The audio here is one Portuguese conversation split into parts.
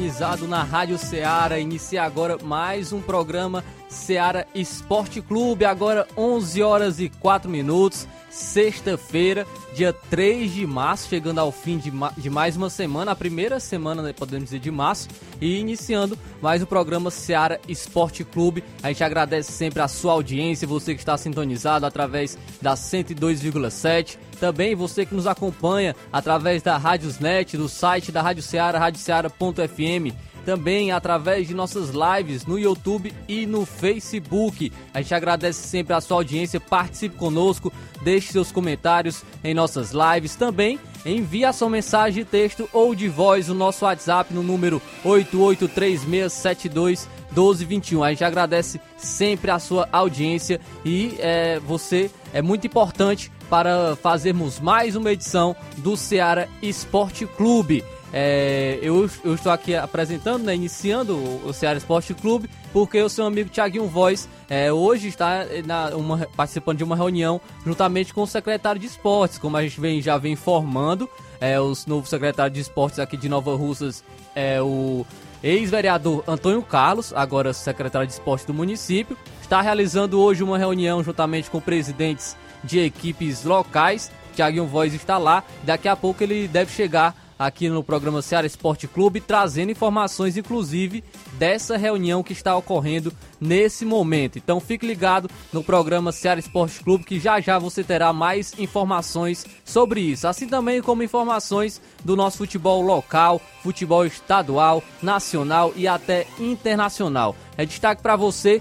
Sintonizado na Rádio Ceará. Inicia agora mais um programa Ceará Esporte Clube. Agora 11 horas e 4 minutos, sexta-feira, dia 3 de março, chegando ao fim de, ma de mais uma semana, a primeira semana, né, podemos dizer, de março, e iniciando mais o programa Ceará Esporte Clube. A gente agradece sempre a sua audiência, você que está sintonizado através da 102,7 também você que nos acompanha através da Rádiosnet, do site da Rádio Ceará, radioceara.fm também através de nossas lives no YouTube e no Facebook. A gente agradece sempre a sua audiência, participe conosco, deixe seus comentários em nossas lives. Também envie a sua mensagem de texto ou de voz no nosso WhatsApp no número 883672 1221. A gente agradece sempre a sua audiência e é, você é muito importante para fazermos mais uma edição do Ceará Esporte Clube. É, eu, eu, estou aqui apresentando, né, iniciando o, Ceará Esporte Clube, porque o seu amigo Thiaguinho Voz é, hoje está na, uma, participando de uma reunião juntamente com o secretário de esportes, como a gente vem, já vem informando, é, o novo secretário de esportes aqui de Nova Russas é o ex-vereador Antônio Carlos, agora secretário de esportes do município, está realizando hoje uma reunião juntamente com presidentes de equipes locais. Thiaguinho Voz está lá. Daqui a pouco ele deve chegar aqui no programa Ceará Esporte Clube, trazendo informações, inclusive, dessa reunião que está ocorrendo nesse momento. Então fique ligado no programa Ceará Esporte Clube, que já já você terá mais informações sobre isso. Assim também como informações do nosso futebol local, futebol estadual, nacional e até internacional. É destaque para você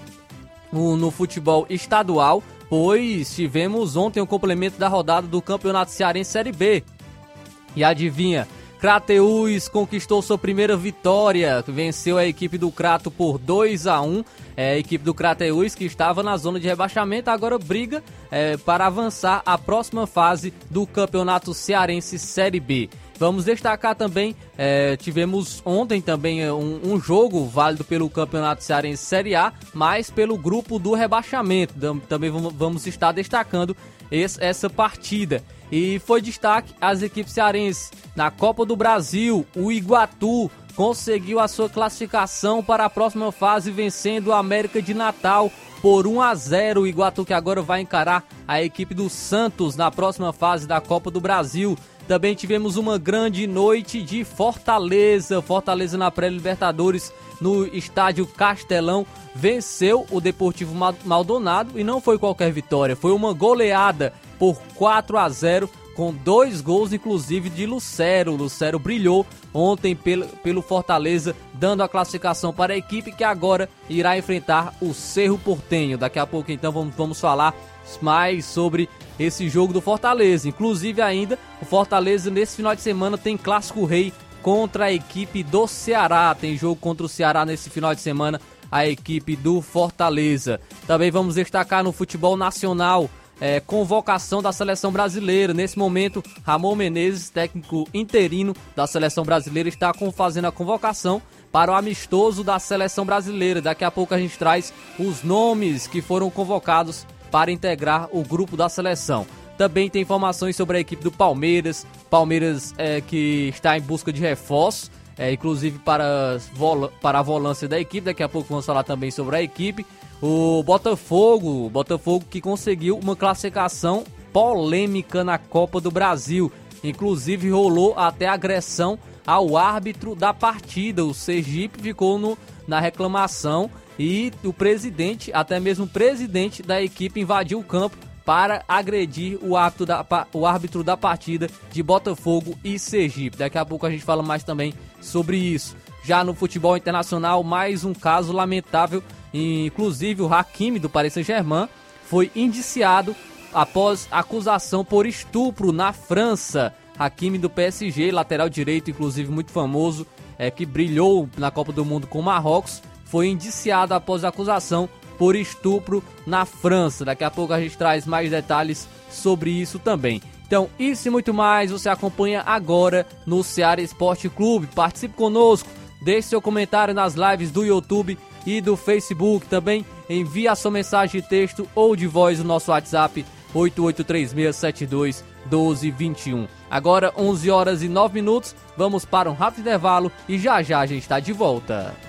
no, no futebol estadual pois tivemos ontem o complemento da rodada do Campeonato Cearense Série B. E adivinha, Crateus conquistou sua primeira vitória, venceu a equipe do Crato por 2 a 1 é, a equipe do Crateus que estava na zona de rebaixamento, agora briga é, para avançar à próxima fase do Campeonato Cearense Série B. Vamos destacar também, é, tivemos ontem também é, um, um, jogo válido pelo Campeonato Cearense Série A, mas pelo grupo do rebaixamento. Também vamos estar destacando esse, essa partida. E foi destaque as equipes cearenses. Na Copa do Brasil, o Iguatu conseguiu a sua classificação para a próxima fase, vencendo o América de Natal por 1 a 0. O Iguatu que agora vai encarar a equipe do Santos na próxima fase da Copa do Brasil. Também tivemos uma grande noite de Fortaleza. Fortaleza na pré-Libertadores no estádio Castelão venceu o Deportivo Maldonado e não foi qualquer vitória, foi uma goleada por 4 a 0 com dois gols, inclusive de Lucero. Lucero brilhou ontem pelo, pelo Fortaleza, dando a classificação para a equipe que agora irá enfrentar o Cerro Portenho. Daqui a pouco, então, vamos, vamos falar mais sobre esse jogo do Fortaleza. Inclusive, ainda, o Fortaleza nesse final de semana tem Clássico Rei contra a equipe do Ceará. Tem jogo contra o Ceará nesse final de semana, a equipe do Fortaleza. Também vamos destacar no futebol nacional. É, convocação da seleção brasileira. Nesse momento, Ramon Menezes, técnico interino da seleção brasileira, está fazendo a convocação para o amistoso da seleção brasileira. Daqui a pouco a gente traz os nomes que foram convocados para integrar o grupo da seleção. Também tem informações sobre a equipe do Palmeiras, Palmeiras é, que está em busca de reforços, é, inclusive para, para a volância da equipe. Daqui a pouco vamos falar também sobre a equipe. O Botafogo, Botafogo que conseguiu uma classificação polêmica na Copa do Brasil. Inclusive rolou até agressão ao árbitro da partida. O Sergipe ficou no, na reclamação e o presidente, até mesmo o presidente da equipe, invadiu o campo para agredir o árbitro, da, o árbitro da partida de Botafogo e Sergipe. Daqui a pouco a gente fala mais também sobre isso. Já no futebol internacional, mais um caso lamentável, inclusive o Hakimi do Paris Saint-Germain foi indiciado após acusação por estupro na França. Hakimi do PSG, lateral direito, inclusive muito famoso, é, que brilhou na Copa do Mundo com Marrocos, foi indiciado após acusação por estupro na França. Daqui a pouco a gente traz mais detalhes sobre isso também. Então, isso e muito mais você acompanha agora no Ceará Esporte Clube. Participe conosco, deixe seu comentário nas lives do YouTube e do Facebook. Também envie a sua mensagem de texto ou de voz no nosso WhatsApp 8836721221. Agora 11 horas e 9 minutos, vamos para um rápido intervalo e já já a gente está de volta.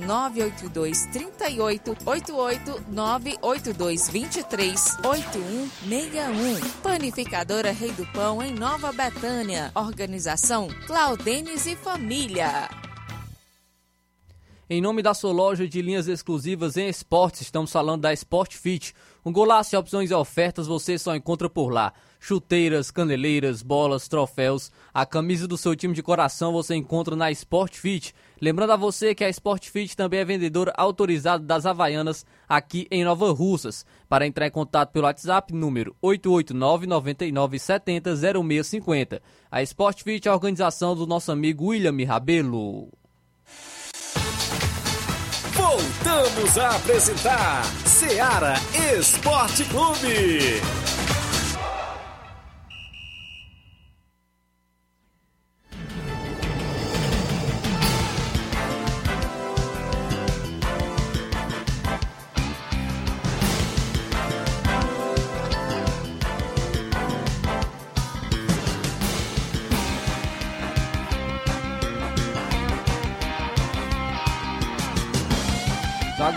982 38 88 982 23 8161. Panificadora Rei do Pão, em Nova Betânia. Organização Claudenes e Família. Em nome da sua loja de linhas exclusivas em esportes, estamos falando da Sport Fit. Um golaço de opções e ofertas você só encontra por lá. Chuteiras, caneleiras, bolas, troféus, a camisa do seu time de coração você encontra na Sport Fit. Lembrando a você que a Sport Fit também é vendedora autorizada das Havaianas aqui em Nova Russas. Para entrar em contato pelo WhatsApp, número 889 9970 0650. A Sport Fit é a organização do nosso amigo William Rabelo. Voltamos a apresentar Seara Esporte Clube.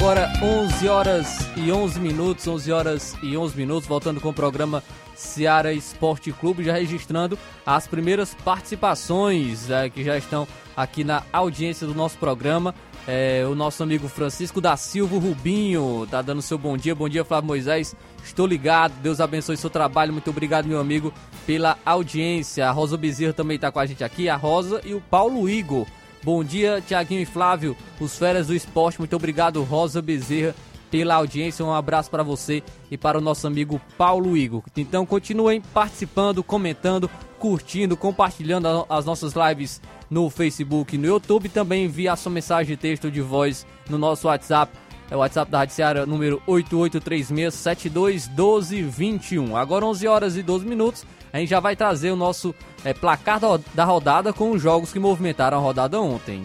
11 horas e 11 minutos, 11 horas e 11 minutos, voltando com o programa Seara Esporte Clube, já registrando as primeiras participações é, que já estão aqui na audiência do nosso programa. É, o nosso amigo Francisco da Silva Rubinho tá dando seu bom dia. Bom dia, Flávio Moisés. Estou ligado. Deus abençoe seu trabalho. Muito obrigado, meu amigo, pela audiência. A Rosa Bezerra também está com a gente aqui. A Rosa e o Paulo Igor. Bom dia, Tiaguinho e Flávio, os férias do esporte. Muito obrigado, Rosa Bezerra, pela audiência. Um abraço para você e para o nosso amigo Paulo Igor. Então, continuem participando, comentando, curtindo, compartilhando as nossas lives no Facebook e no YouTube. Também envie a sua mensagem de texto de voz no nosso WhatsApp. É o WhatsApp da Rádio Seara, número 8836721221. Agora 11 horas e 12 minutos a gente já vai trazer o nosso é, placar da rodada com os jogos que movimentaram a rodada ontem.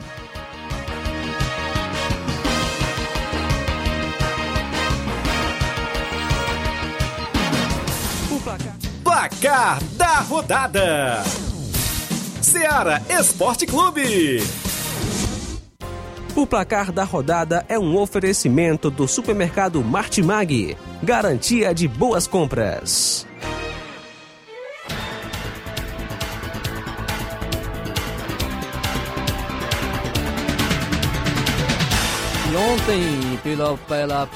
O placar. Placar da rodada: Seara Esporte Clube. O placar da rodada é um oferecimento do supermercado Martimag. Garantia de boas compras. Ontem, pela, pela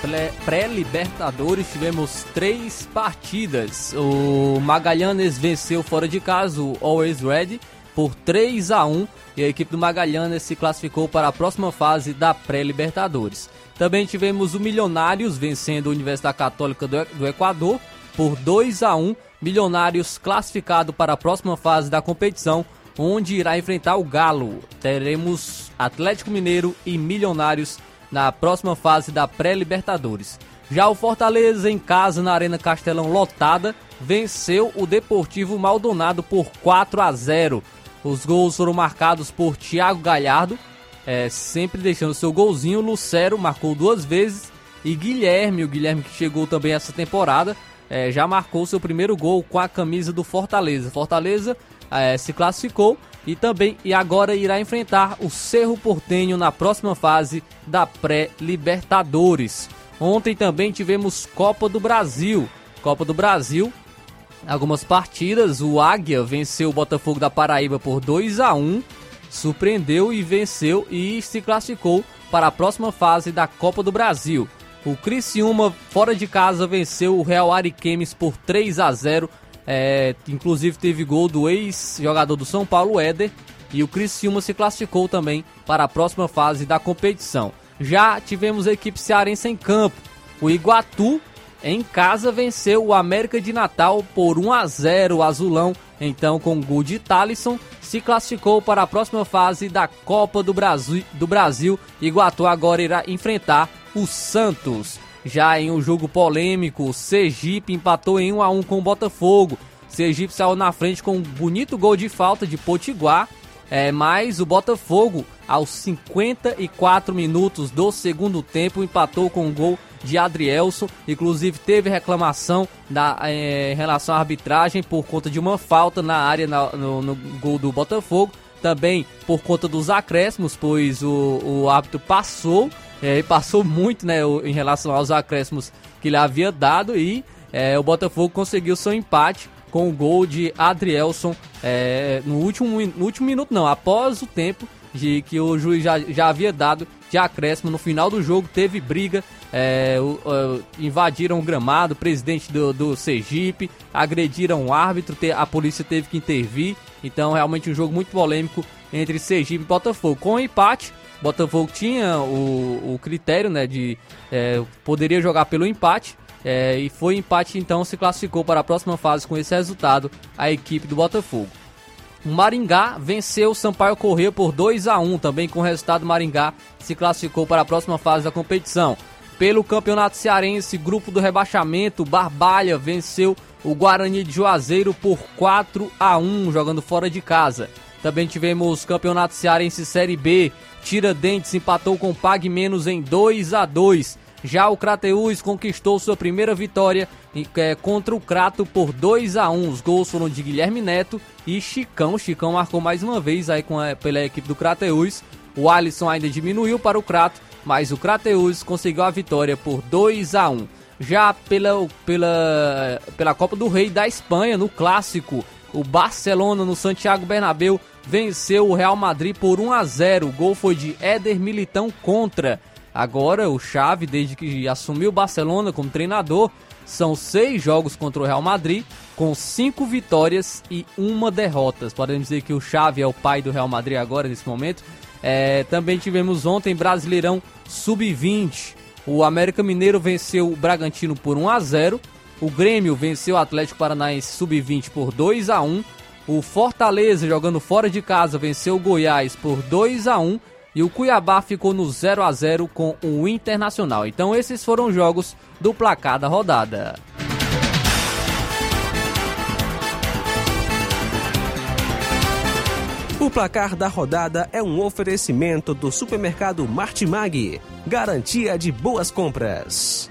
pré-Libertadores, tivemos três partidas. O Magalhães venceu fora de casa o Always Red por 3 a 1 e a equipe do Magalhães se classificou para a próxima fase da pré-Libertadores. Também tivemos o Milionários vencendo a Universidade Católica do Equador por 2 a 1 Milionários classificado para a próxima fase da competição onde irá enfrentar o Galo. Teremos Atlético Mineiro e Milionários na próxima fase da pré-Libertadores. Já o Fortaleza em casa na Arena Castelão lotada venceu o Deportivo Maldonado por 4 a 0. Os gols foram marcados por Thiago Galhardo, é, sempre deixando seu golzinho. Lucero marcou duas vezes e Guilherme, o Guilherme que chegou também essa temporada, é, já marcou seu primeiro gol com a camisa do Fortaleza. Fortaleza é, se classificou e também e agora irá enfrentar o Cerro Portenho na próxima fase da pré-Libertadores. Ontem também tivemos Copa do Brasil. Copa do Brasil, algumas partidas, o Águia venceu o Botafogo da Paraíba por 2 a 1, surpreendeu e venceu e se classificou para a próxima fase da Copa do Brasil. O Criciúma, fora de casa, venceu o Real Ariquemes por 3 a 0. É, inclusive teve gol do ex-jogador do São Paulo, Éder. E o Criciúma se classificou também para a próxima fase da competição. Já tivemos a equipe cearense em campo. O Iguatu, em casa, venceu o América de Natal por 1 a 0. O Azulão, então, com gol de Talisson, se classificou para a próxima fase da Copa do Brasil. Do Brasil. Iguatu agora irá enfrentar o Santos. Já em um jogo polêmico, o Sergipe empatou em 1 a 1 com o Botafogo. Sergipe saiu na frente com um bonito gol de falta de Potiguar, é, mas o Botafogo, aos 54 minutos do segundo tempo, empatou com um gol de Adrielson. Inclusive teve reclamação da, é, em relação à arbitragem por conta de uma falta na área na, no, no gol do Botafogo. Também por conta dos acréscimos, pois o, o árbitro passou é, passou muito né, em relação aos acréscimos que ele havia dado e é, o Botafogo conseguiu seu empate com o gol de Adrielson é, no, último, no último minuto, não, após o tempo de que o juiz já, já havia dado de acréscimo. No final do jogo teve briga, é, o, o, invadiram o gramado, o presidente do, do Sergipe, agrediram o árbitro, a polícia teve que intervir. Então, realmente um jogo muito polêmico entre Sergipe e Botafogo. Com o empate, Botafogo tinha o, o critério, né, de é, poderia jogar pelo empate. É, e foi empate, então se classificou para a próxima fase com esse resultado a equipe do Botafogo. O Maringá venceu o Sampaio Corrêa por 2 a 1 também com o resultado Maringá se classificou para a próxima fase da competição. Pelo Campeonato Cearense, grupo do rebaixamento, Barbalha venceu o Guarani de Juazeiro por 4 a 1 jogando fora de casa. Também tivemos Campeonato Cearense Série B, Tiradentes empatou com Pag Menos em 2 a 2. Já o Crateús conquistou sua primeira vitória é, contra o Crato por 2 a 1. Os gols foram de Guilherme Neto e Chicão. Chicão marcou mais uma vez aí com a, pela equipe do Crateús. O Alisson ainda diminuiu para o Crato, mas o Crateús conseguiu a vitória por 2 a 1. Já pela, pela, pela Copa do Rei da Espanha, no clássico, o Barcelona no Santiago Bernabéu venceu o Real Madrid por 1 a 0. O gol foi de Éder Militão contra. Agora o Xavi, desde que assumiu o Barcelona como treinador, são seis jogos contra o Real Madrid, com cinco vitórias e uma derrota. Podemos dizer que o Xavi é o pai do Real Madrid agora, nesse momento. É, também tivemos ontem Brasileirão Sub-20. O América Mineiro venceu o Bragantino por 1 a 0. O Grêmio venceu o Atlético Paranaense Sub-20 por 2 a 1. O Fortaleza, jogando fora de casa, venceu o Goiás por 2 a 1 e o Cuiabá ficou no 0 a 0 com o Internacional. Então esses foram os jogos do placar da rodada. O placar da rodada é um oferecimento do supermercado Martimag, garantia de boas compras.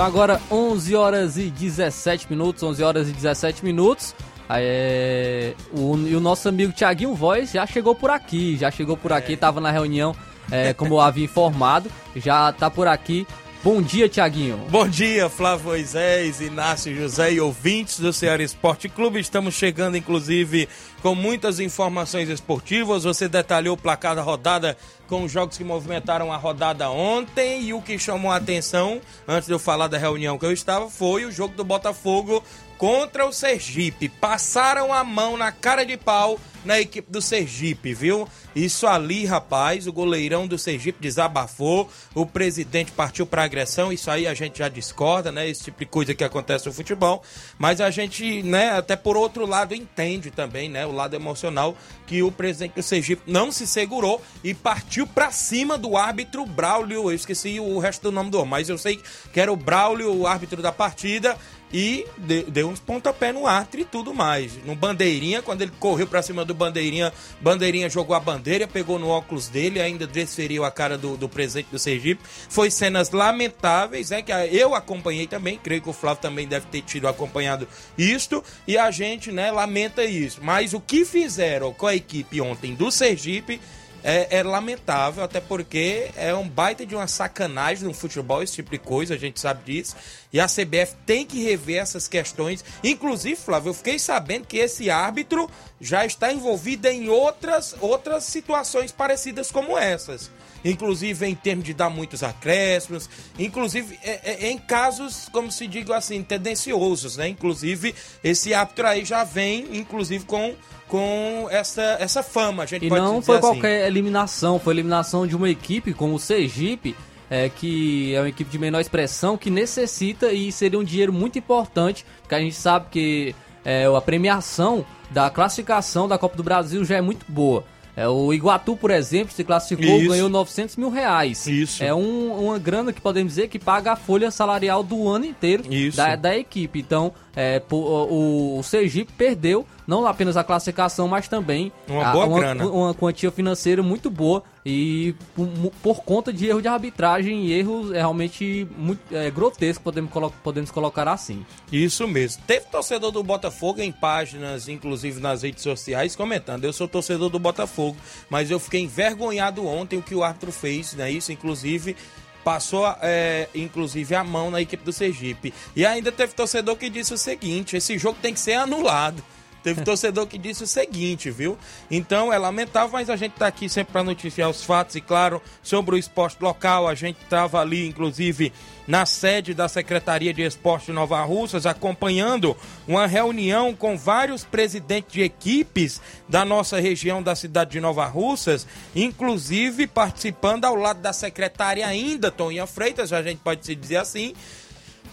São agora 11 horas e 17 minutos, 11 horas e 17 minutos. É, o, e o nosso amigo Tiaguinho Voz já chegou por aqui, já chegou por aqui, estava na reunião, é, como eu havia informado, já está por aqui. Bom dia, Tiaguinho. Bom dia, Flávio Moisés, Inácio José e ouvintes do Ceará Esporte Clube. Estamos chegando, inclusive, com muitas informações esportivas. Você detalhou o placar da rodada com os jogos que movimentaram a rodada ontem. E o que chamou a atenção, antes de eu falar da reunião que eu estava, foi o jogo do Botafogo contra o Sergipe. Passaram a mão na cara de pau na equipe do Sergipe, viu? Isso ali, rapaz, o goleirão do Sergipe desabafou, o presidente partiu para agressão, isso aí a gente já discorda, né? Esse tipo de coisa que acontece no futebol, mas a gente, né, até por outro lado entende também, né, o lado emocional que o presidente do Sergipe não se segurou e partiu para cima do árbitro Braulio, eu esqueci o resto do nome do mas eu sei que era o Braulio, o árbitro da partida, e deu uns pontapé no arte e tudo mais. No Bandeirinha, quando ele correu para cima do Bandeirinha, Bandeirinha jogou a bandeira, pegou no óculos dele, ainda desferiu a cara do, do presidente do Sergipe. Foi cenas lamentáveis, né? Que eu acompanhei também, creio que o Flávio também deve ter tido acompanhado isto, e a gente, né, lamenta isso. Mas o que fizeram com a equipe ontem do Sergipe é, é, lamentável, até porque é um baita de uma sacanagem no futebol, esse tipo de coisa, a gente sabe disso. E a CBF tem que rever essas questões. Inclusive, Flávio, eu fiquei sabendo que esse árbitro já está envolvido em outras, outras situações parecidas como essas. Inclusive em termos de dar muitos acréscimos, inclusive é, é, em casos, como se diga assim, tendenciosos, né? Inclusive, esse árbitro aí já vem, inclusive, com com essa, essa fama, a gente e pode não foi assim. qualquer eliminação, foi eliminação de uma equipe como o Sergipe, é, que é uma equipe de menor expressão, que necessita e seria um dinheiro muito importante, porque a gente sabe que é, a premiação da classificação da Copa do Brasil já é muito boa. É, o Iguatu, por exemplo, se classificou, Isso. ganhou 900 mil reais. Isso. É um- uma grana que podemos dizer que paga a folha salarial do ano inteiro da, da equipe. Então, é, o, o Sergipe perdeu não apenas a classificação, mas também Uma a- boa uma, grana. uma quantia financeira muito boa e por, por conta de erro de arbitragem e erros é, realmente muito é, grotesco, podemos, colo- podemos colocar assim. Isso mesmo. Teve torcedor do Botafogo em páginas, inclusive nas redes sociais, comentando: eu sou torcedor do Botafogo, mas eu fiquei envergonhado ontem o que o árbitro fez, né? Isso, inclusive. Passou, é, inclusive, a mão na equipe do Sergipe. E ainda teve torcedor que disse o seguinte: esse jogo tem que ser anulado. Teve torcedor que disse o seguinte, viu? Então é lamentável, mas a gente tá aqui sempre para noticiar os fatos e, claro, sobre o esporte local. A gente estava ali, inclusive, na sede da Secretaria de Esporte Nova Russas, acompanhando uma reunião com vários presidentes de equipes da nossa região da cidade de Nova Russas, inclusive participando ao lado da secretária ainda, Toninha Freitas, a gente pode se dizer assim,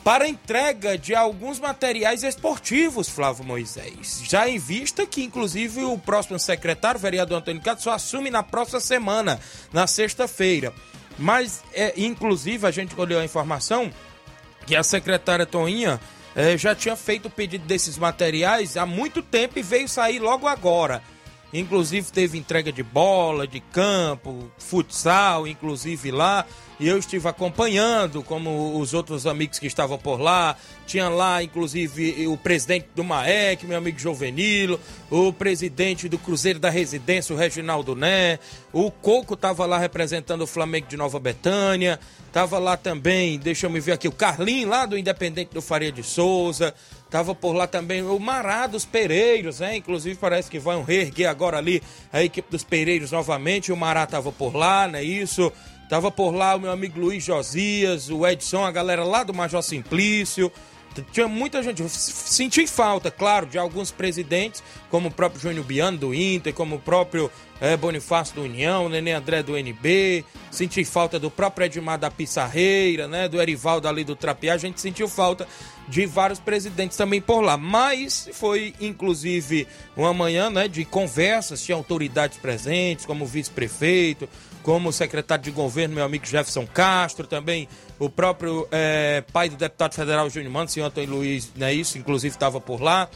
para entrega de alguns materiais esportivos, Flávio Moisés. Já em vista que, inclusive, o próximo secretário, o vereador Antônio Cato, só assume na próxima semana, na sexta-feira. Mas, é, inclusive, a gente olhou a informação que a secretária Toinha eh, já tinha feito o pedido desses materiais há muito tempo e veio sair logo agora. Inclusive teve entrega de bola, de campo, futsal, inclusive lá. E eu estive acompanhando, como os outros amigos que estavam por lá. Tinha lá, inclusive, o presidente do MAEC, meu amigo Jovenilo, o presidente do Cruzeiro da Residência, o Reginaldo Né. O Coco estava lá representando o Flamengo de Nova Betânia. Tava lá também, deixa eu me ver aqui, o Carlinho lá do Independente do Faria de Souza. Tava por lá também o Mará dos Pereiros, né? Inclusive parece que vão reerguer agora ali a equipe dos Pereiros novamente. O Mará tava por lá, não é isso? Tava por lá o meu amigo Luiz Josias, o Edson, a galera lá do Major Simplício. Tinha muita gente. Senti falta, claro, de alguns presidentes, como o próprio Júnior Biano do Inter, como o próprio eh, Bonifácio do União, Nenê André do NB. Senti falta do próprio Edmar da Pissarreira, né? Do Erivaldo ali do Trapiá. A gente sentiu falta de vários presidentes também por lá. Mas foi, inclusive, uma manhã né, de conversas, tinha autoridades presentes, como o vice-prefeito, como o secretário de governo, meu amigo Jefferson Castro, também o próprio eh, pai do deputado federal Júnior Mano, senhor Antônio Luiz, né, isso, inclusive estava por lá.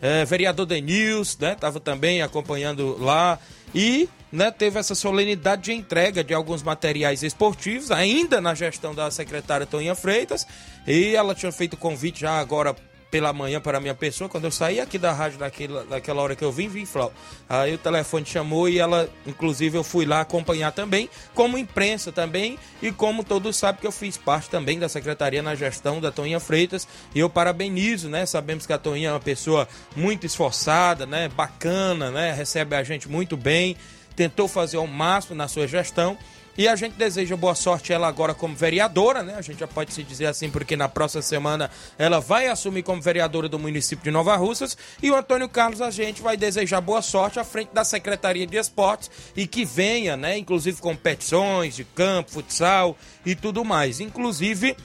Eh, vereador Denils, né, estava também acompanhando lá. E né, teve essa solenidade de entrega de alguns materiais esportivos, ainda na gestão da secretária Toninha Freitas. E ela tinha feito convite já agora pela manhã para a minha pessoa. Quando eu saí aqui da rádio daquela, daquela hora que eu vim, vim, Flau. Aí o telefone chamou e ela, inclusive, eu fui lá acompanhar também, como imprensa também, e como todos sabem que eu fiz parte também da secretaria na gestão da Toninha Freitas. E eu parabenizo, né? Sabemos que a Toninha é uma pessoa muito esforçada, né? Bacana, né? Recebe a gente muito bem, tentou fazer ao máximo na sua gestão. E a gente deseja boa sorte ela agora como vereadora, né? A gente já pode se dizer assim, porque na próxima semana ela vai assumir como vereadora do município de Nova Russas. E o Antônio Carlos, a gente vai desejar boa sorte à frente da Secretaria de Esportes e que venha, né? Inclusive competições de campo, futsal e tudo mais. Inclusive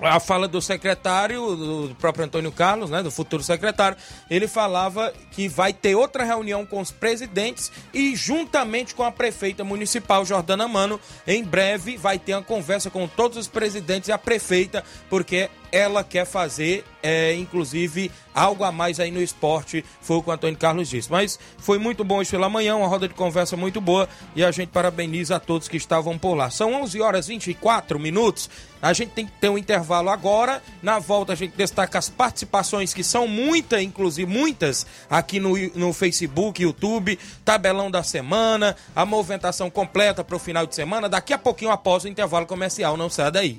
a fala do secretário, do próprio Antônio Carlos, né, do futuro secretário, ele falava que vai ter outra reunião com os presidentes e juntamente com a prefeita municipal Jordana Mano, em breve vai ter uma conversa com todos os presidentes e a prefeita, porque ela quer fazer, é, inclusive, algo a mais aí no esporte, foi o que o Antônio Carlos disse. Mas foi muito bom isso pela manhã, uma roda de conversa muito boa e a gente parabeniza a todos que estavam por lá. São 11 horas e 24 minutos. A gente tem que ter um intervalo agora. Na volta a gente destaca as participações, que são muitas, inclusive muitas, aqui no, no Facebook, YouTube, tabelão da semana, a movimentação completa para o final de semana. Daqui a pouquinho após o intervalo comercial, não sai daí.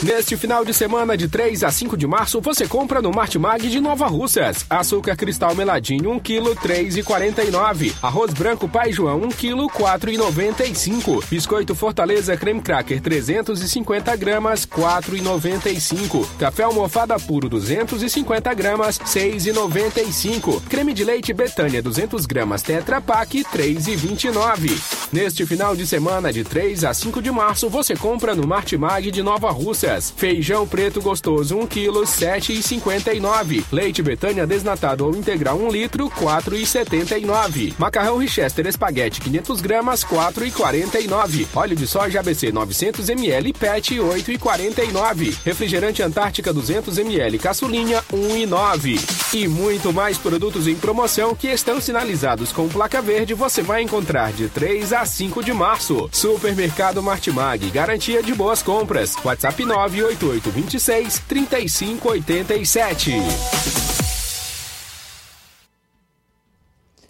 Neste final de semana de 3 a 5 de março, você compra no Martimag de Nova Russas. Açúcar cristal meladinho 1 kg 3,49. Arroz branco Pai João 1 kg 4,95. Biscoito Fortaleza creme cracker 350 gramas 4,95. Café almofada puro 250 gramas 6,95. Creme de leite Betânia 200 gramas Tetra Pak 3,29. Neste final de semana de 3 a 5 de março, você compra no Martimag de Nova Russas. Feijão preto gostoso 1 kg 7,59. Leite Betânia desnatado ou integral 1 litro 4,79. Macarrão Richester espaguete 500 gramas 4,49. Óleo de soja ABC 900 ml PET 8,49. Refrigerante Antártica 200 ml caçulinha 1,9. E muito mais produtos em promoção que estão sinalizados com placa verde você vai encontrar de 3 a 5 de março. Supermercado Martimag, garantia de boas compras. WhatsApp 98826 3587.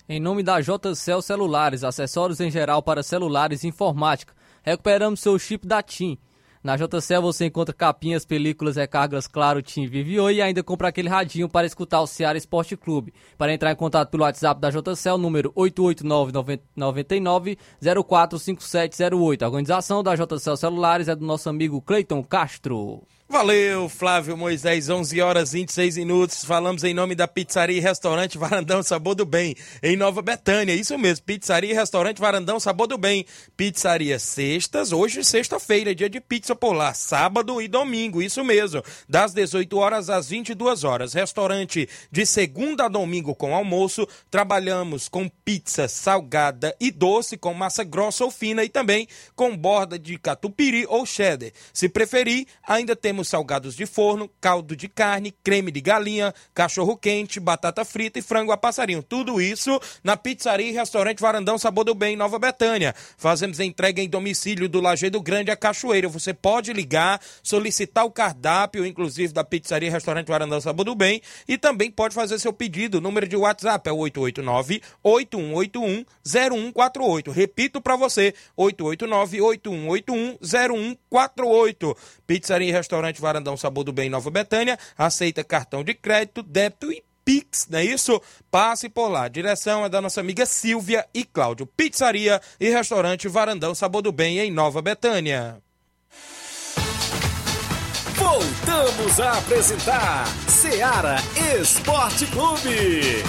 Em nome da JCL Celulares, acessórios em geral para celulares e informática, recuperamos seu chip da TIM. Na JCL você encontra capinhas, películas, recargas, claro, TIM, Vivio e ainda compra aquele radinho para escutar o Ceará Esporte Clube. Para entrar em contato pelo WhatsApp da JCL, número 889-99045708. A organização da JCL Celulares é do nosso amigo Cleiton Castro. Valeu, Flávio Moisés, 11 horas 26 minutos. Falamos em nome da Pizzaria e Restaurante Varandão Sabor do Bem, em Nova Betânia. Isso mesmo, Pizzaria e Restaurante Varandão Sabor do Bem. Pizzaria sextas, hoje sexta-feira, dia de pizza por lá, sábado e domingo, isso mesmo, das 18 horas às 22 horas. Restaurante de segunda a domingo com almoço. Trabalhamos com pizza salgada e doce, com massa grossa ou fina e também com borda de catupiry ou cheddar. Se preferir, ainda temos temos salgados de forno, caldo de carne, creme de galinha, cachorro quente, batata frita e frango a passarinho. Tudo isso na pizzaria e restaurante Varandão Sabor do Bem, Nova Betânia. Fazemos entrega em domicílio do Lajeado Grande a Cachoeira. Você pode ligar, solicitar o cardápio, inclusive da pizzaria e restaurante Varandão Sabor do Bem, e também pode fazer seu pedido. O número de WhatsApp é 889 8181 0148. Repito para você, 889 8181 0148. Pizzaria e restaurante Varandão Sabor do Bem Nova Betânia aceita cartão de crédito, débito e Pix, não é isso? Passe por lá. direção é da nossa amiga Silvia e Cláudio. Pizzaria e restaurante Varandão Sabor do Bem em Nova Betânia. Voltamos a apresentar Seara Esporte Clube.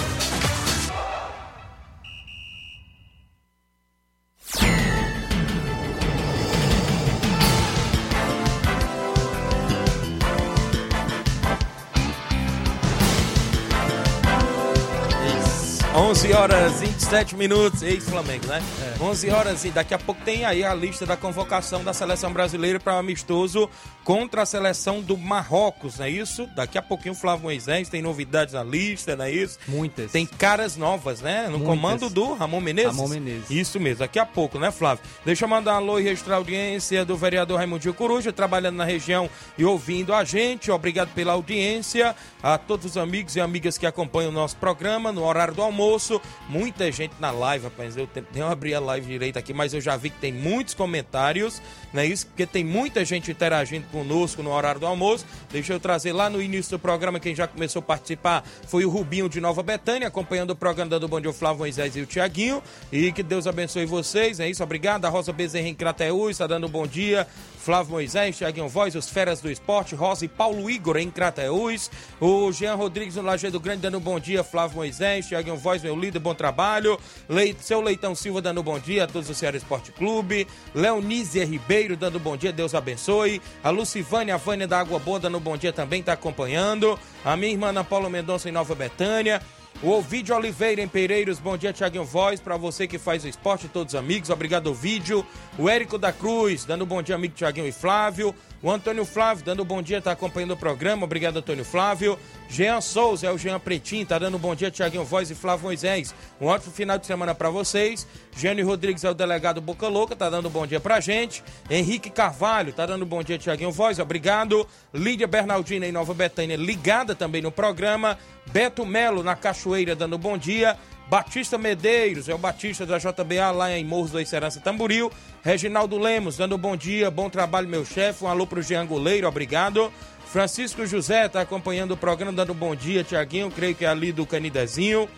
11 horas e 27 minutos, ex-Flamengo, né? É. 11 horas e daqui a pouco tem aí a lista da convocação da seleção brasileira para o amistoso contra a seleção do Marrocos, não é isso? Daqui a pouquinho o Flávio Moisés tem novidades na lista, não é isso? Muitas. Tem caras novas, né? No Muitas. comando do Ramon Menezes. Ramon Menezes. Isso mesmo, daqui a pouco, né, Flávio? Deixa eu mandar um alô e registrar a audiência do vereador Raimundinho Coruja, trabalhando na região e ouvindo a gente. Obrigado pela audiência. A todos os amigos e amigas que acompanham o nosso programa no horário do almoço almoço. Muita gente na live, rapaz. Eu nem abri a live direito aqui, mas eu já vi que tem muitos comentários, não é isso? Porque tem muita gente interagindo conosco no horário do almoço. Deixa eu trazer lá no início do programa, quem já começou a participar foi o Rubinho de Nova Betânia, acompanhando o programa do Bom Dia, Flávio Moisés e o Tiaguinho. E que Deus abençoe vocês, é isso? Obrigado. A Rosa Bezerra em Crateús está dando um bom dia. Flávio Moisés, Tiaguinho Voz, os Feras do Esporte, Rosa e Paulo Igor em Crateús. O Jean Rodrigues no Lajeado Grande dando um bom dia. Flávio Moisés, Tiaguinho Voz, meu líder, bom trabalho. Leite, seu Leitão Silva dando bom dia a todos do Ceará Esporte Clube. Leonísia Ribeiro dando bom dia, Deus abençoe. A Lucivânia, a Vânia da Água Boa dando bom dia também, está acompanhando. A minha irmã Ana Paula Mendonça em Nova Betânia. O Ovidio Oliveira em Pereiros, bom dia, Tiaguinho Voz, para você que faz o esporte, todos os amigos, obrigado, Ovidio. O Érico da Cruz, dando bom dia, amigo Tiaguinho e Flávio. O Antônio Flávio, dando bom dia, tá acompanhando o programa, obrigado, Antônio Flávio. Jean Souza, é o Jean Pretinho, tá dando bom dia, Tiaguinho Voz e Flávio Moisés. Um ótimo final de semana para vocês. Gênio Rodrigues é o delegado Boca Louca, tá dando bom dia pra gente. Henrique Carvalho, tá dando bom dia, Tiaguinho Voz, obrigado. Lídia Bernardina em Nova Betânia, ligada também no programa. Beto Melo na Cachoeira, dando bom dia. Batista Medeiros, é o Batista da JBA lá em Morros do Serança Tamburil. Reginaldo Lemos, dando bom dia, bom trabalho, meu chefe. Um alô pro Jean Goleiro, obrigado. Francisco José está acompanhando o programa, dando bom dia, Tiaguinho, creio que é ali do Canidezinho.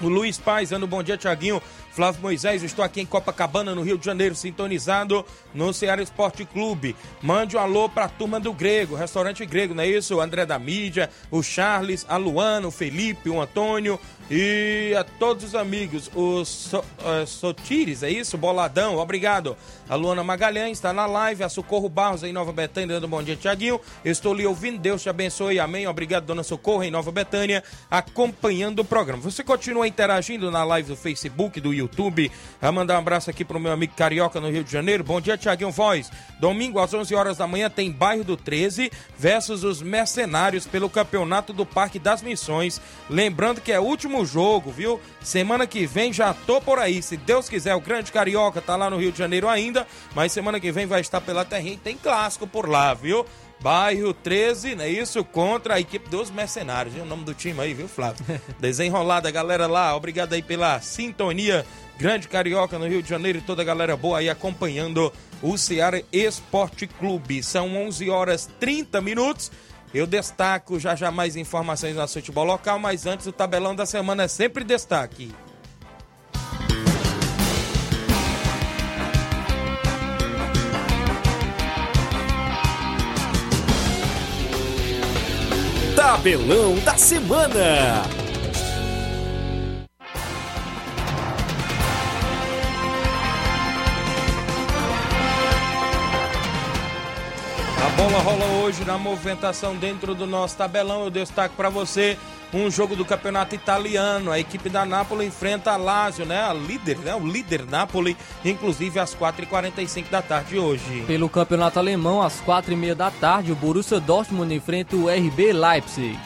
O Luiz Paz, dando bom dia, Tiaguinho. Flávio Moisés, estou aqui em Copacabana, no Rio de Janeiro, sintonizado no Ceará Esporte Clube. Mande um alô para a turma do Grego, restaurante Grego, não é isso? O André da Mídia, o Charles, a Luana, o Felipe, o Antônio e a todos os amigos. O so, uh, Sotires, é isso? Boladão, obrigado. A Luana Magalhães está na live, a Socorro Barros em Nova Betânia, dando bom dia, Tiaguinho. Estou lhe ouvindo, Deus te abençoe, amém. Obrigado, dona Socorro, em Nova Betânia, acompanhando o programa. Você continua interagindo na live do Facebook, do YouTube. A mandar um abraço aqui pro meu amigo Carioca no Rio de Janeiro. Bom dia, Tiaguinho Voz. Domingo às 11 horas da manhã tem Bairro do 13 versus os Mercenários pelo Campeonato do Parque das Missões. Lembrando que é o último jogo, viu? Semana que vem já tô por aí. Se Deus quiser, o grande Carioca tá lá no Rio de Janeiro ainda, mas semana que vem vai estar pela terrinha e tem clássico por lá, viu? Bairro 13, não é isso? Contra a equipe dos mercenários. E o nome do time aí, viu, Flávio? Desenrolada, galera lá. Obrigado aí pela sintonia. Grande Carioca no Rio de Janeiro e toda a galera boa aí acompanhando o Ceará Esporte Clube. São 11 horas 30 minutos. Eu destaco já já mais informações no futebol local, mas antes o tabelão da semana é sempre destaque. Tabelão da Semana. Bola rola hoje na movimentação dentro do nosso tabelão. Eu destaco para você um jogo do campeonato italiano. A equipe da Nápoles enfrenta a Lazio, né? A líder, né? O líder Nápoles, inclusive às 4h45 da tarde hoje. Pelo campeonato alemão, às 4h30 da tarde, o Borussia Dortmund enfrenta o RB Leipzig.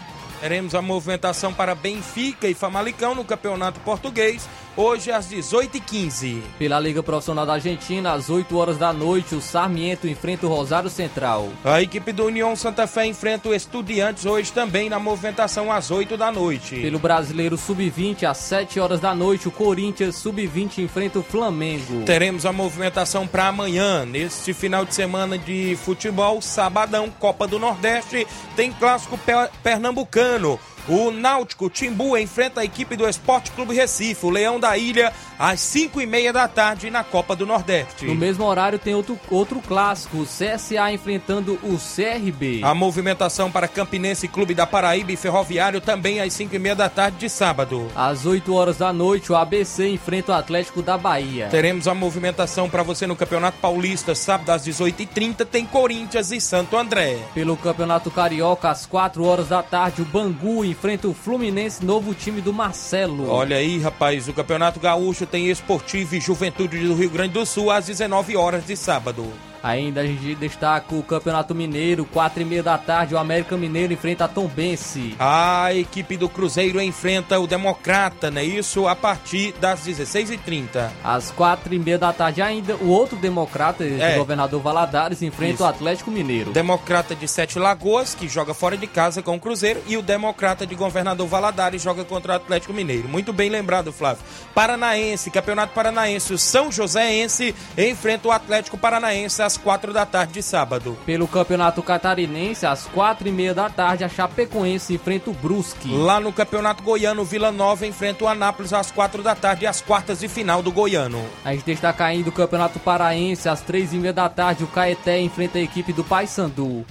Teremos a movimentação para Benfica e Famalicão no campeonato português, hoje às 18h15. Pela Liga Profissional da Argentina, às 8 horas da noite, o Sarmiento enfrenta o Rosário Central. A equipe do União Santa Fé enfrenta o Estudiantes hoje também na movimentação às 8 da noite. Pelo Brasileiro Sub-20, às 7 horas da noite, o Corinthians Sub-20 enfrenta o Flamengo. Teremos a movimentação para amanhã, neste final de semana de futebol, sabadão, Copa do Nordeste, tem clássico pernambucano. O Náutico Timbu enfrenta a equipe do Esporte Clube Recife, o Leão da Ilha, às 5 e meia da tarde na Copa do Nordeste. No mesmo horário tem outro, outro clássico, o CSA enfrentando o CRB. A movimentação para Campinense Clube da Paraíba e Ferroviário também às 5 e meia da tarde de sábado. Às 8 horas da noite, o ABC enfrenta o Atlético da Bahia. Teremos a movimentação para você no Campeonato Paulista, sábado às 18h30, tem Corinthians e Santo André. Pelo Campeonato Carioca, às 4 horas da tarde, o Bangu enfrenta o Fluminense, novo time do Marcelo. Olha aí, rapaz, o Campeonato Gaúcho tem Esportivo e Juventude do Rio Grande do Sul às 19 horas de sábado. Ainda a gente destaca o Campeonato Mineiro, 4 e meia da tarde, o América Mineiro enfrenta a Tombense. A equipe do Cruzeiro enfrenta o Democrata, né? Isso a partir das 16h30. Às 4 e meia da tarde ainda, o outro Democrata, É. o governador Valadares, enfrenta Isso. o Atlético Mineiro. Democrata de Sete Lagoas, que joga fora de casa com o Cruzeiro, e o Democrata de Governador Valadares joga contra o Atlético Mineiro. Muito bem lembrado, Flávio. Paranaense, Campeonato Paranaense, o São Joséense enfrenta o Atlético Paranaense às quatro da tarde de sábado. Pelo Campeonato Catarinense, às 4 e meia da tarde, a Chapecoense enfrenta o Brusque. Lá no Campeonato Goiano, Vila Nova enfrenta o Anápolis às quatro da tarde, às quartas de final do Goiano. A gente destaca ainda o Campeonato Paraense, às 3 e meia da tarde, o Caeté enfrenta a equipe do Paysandu.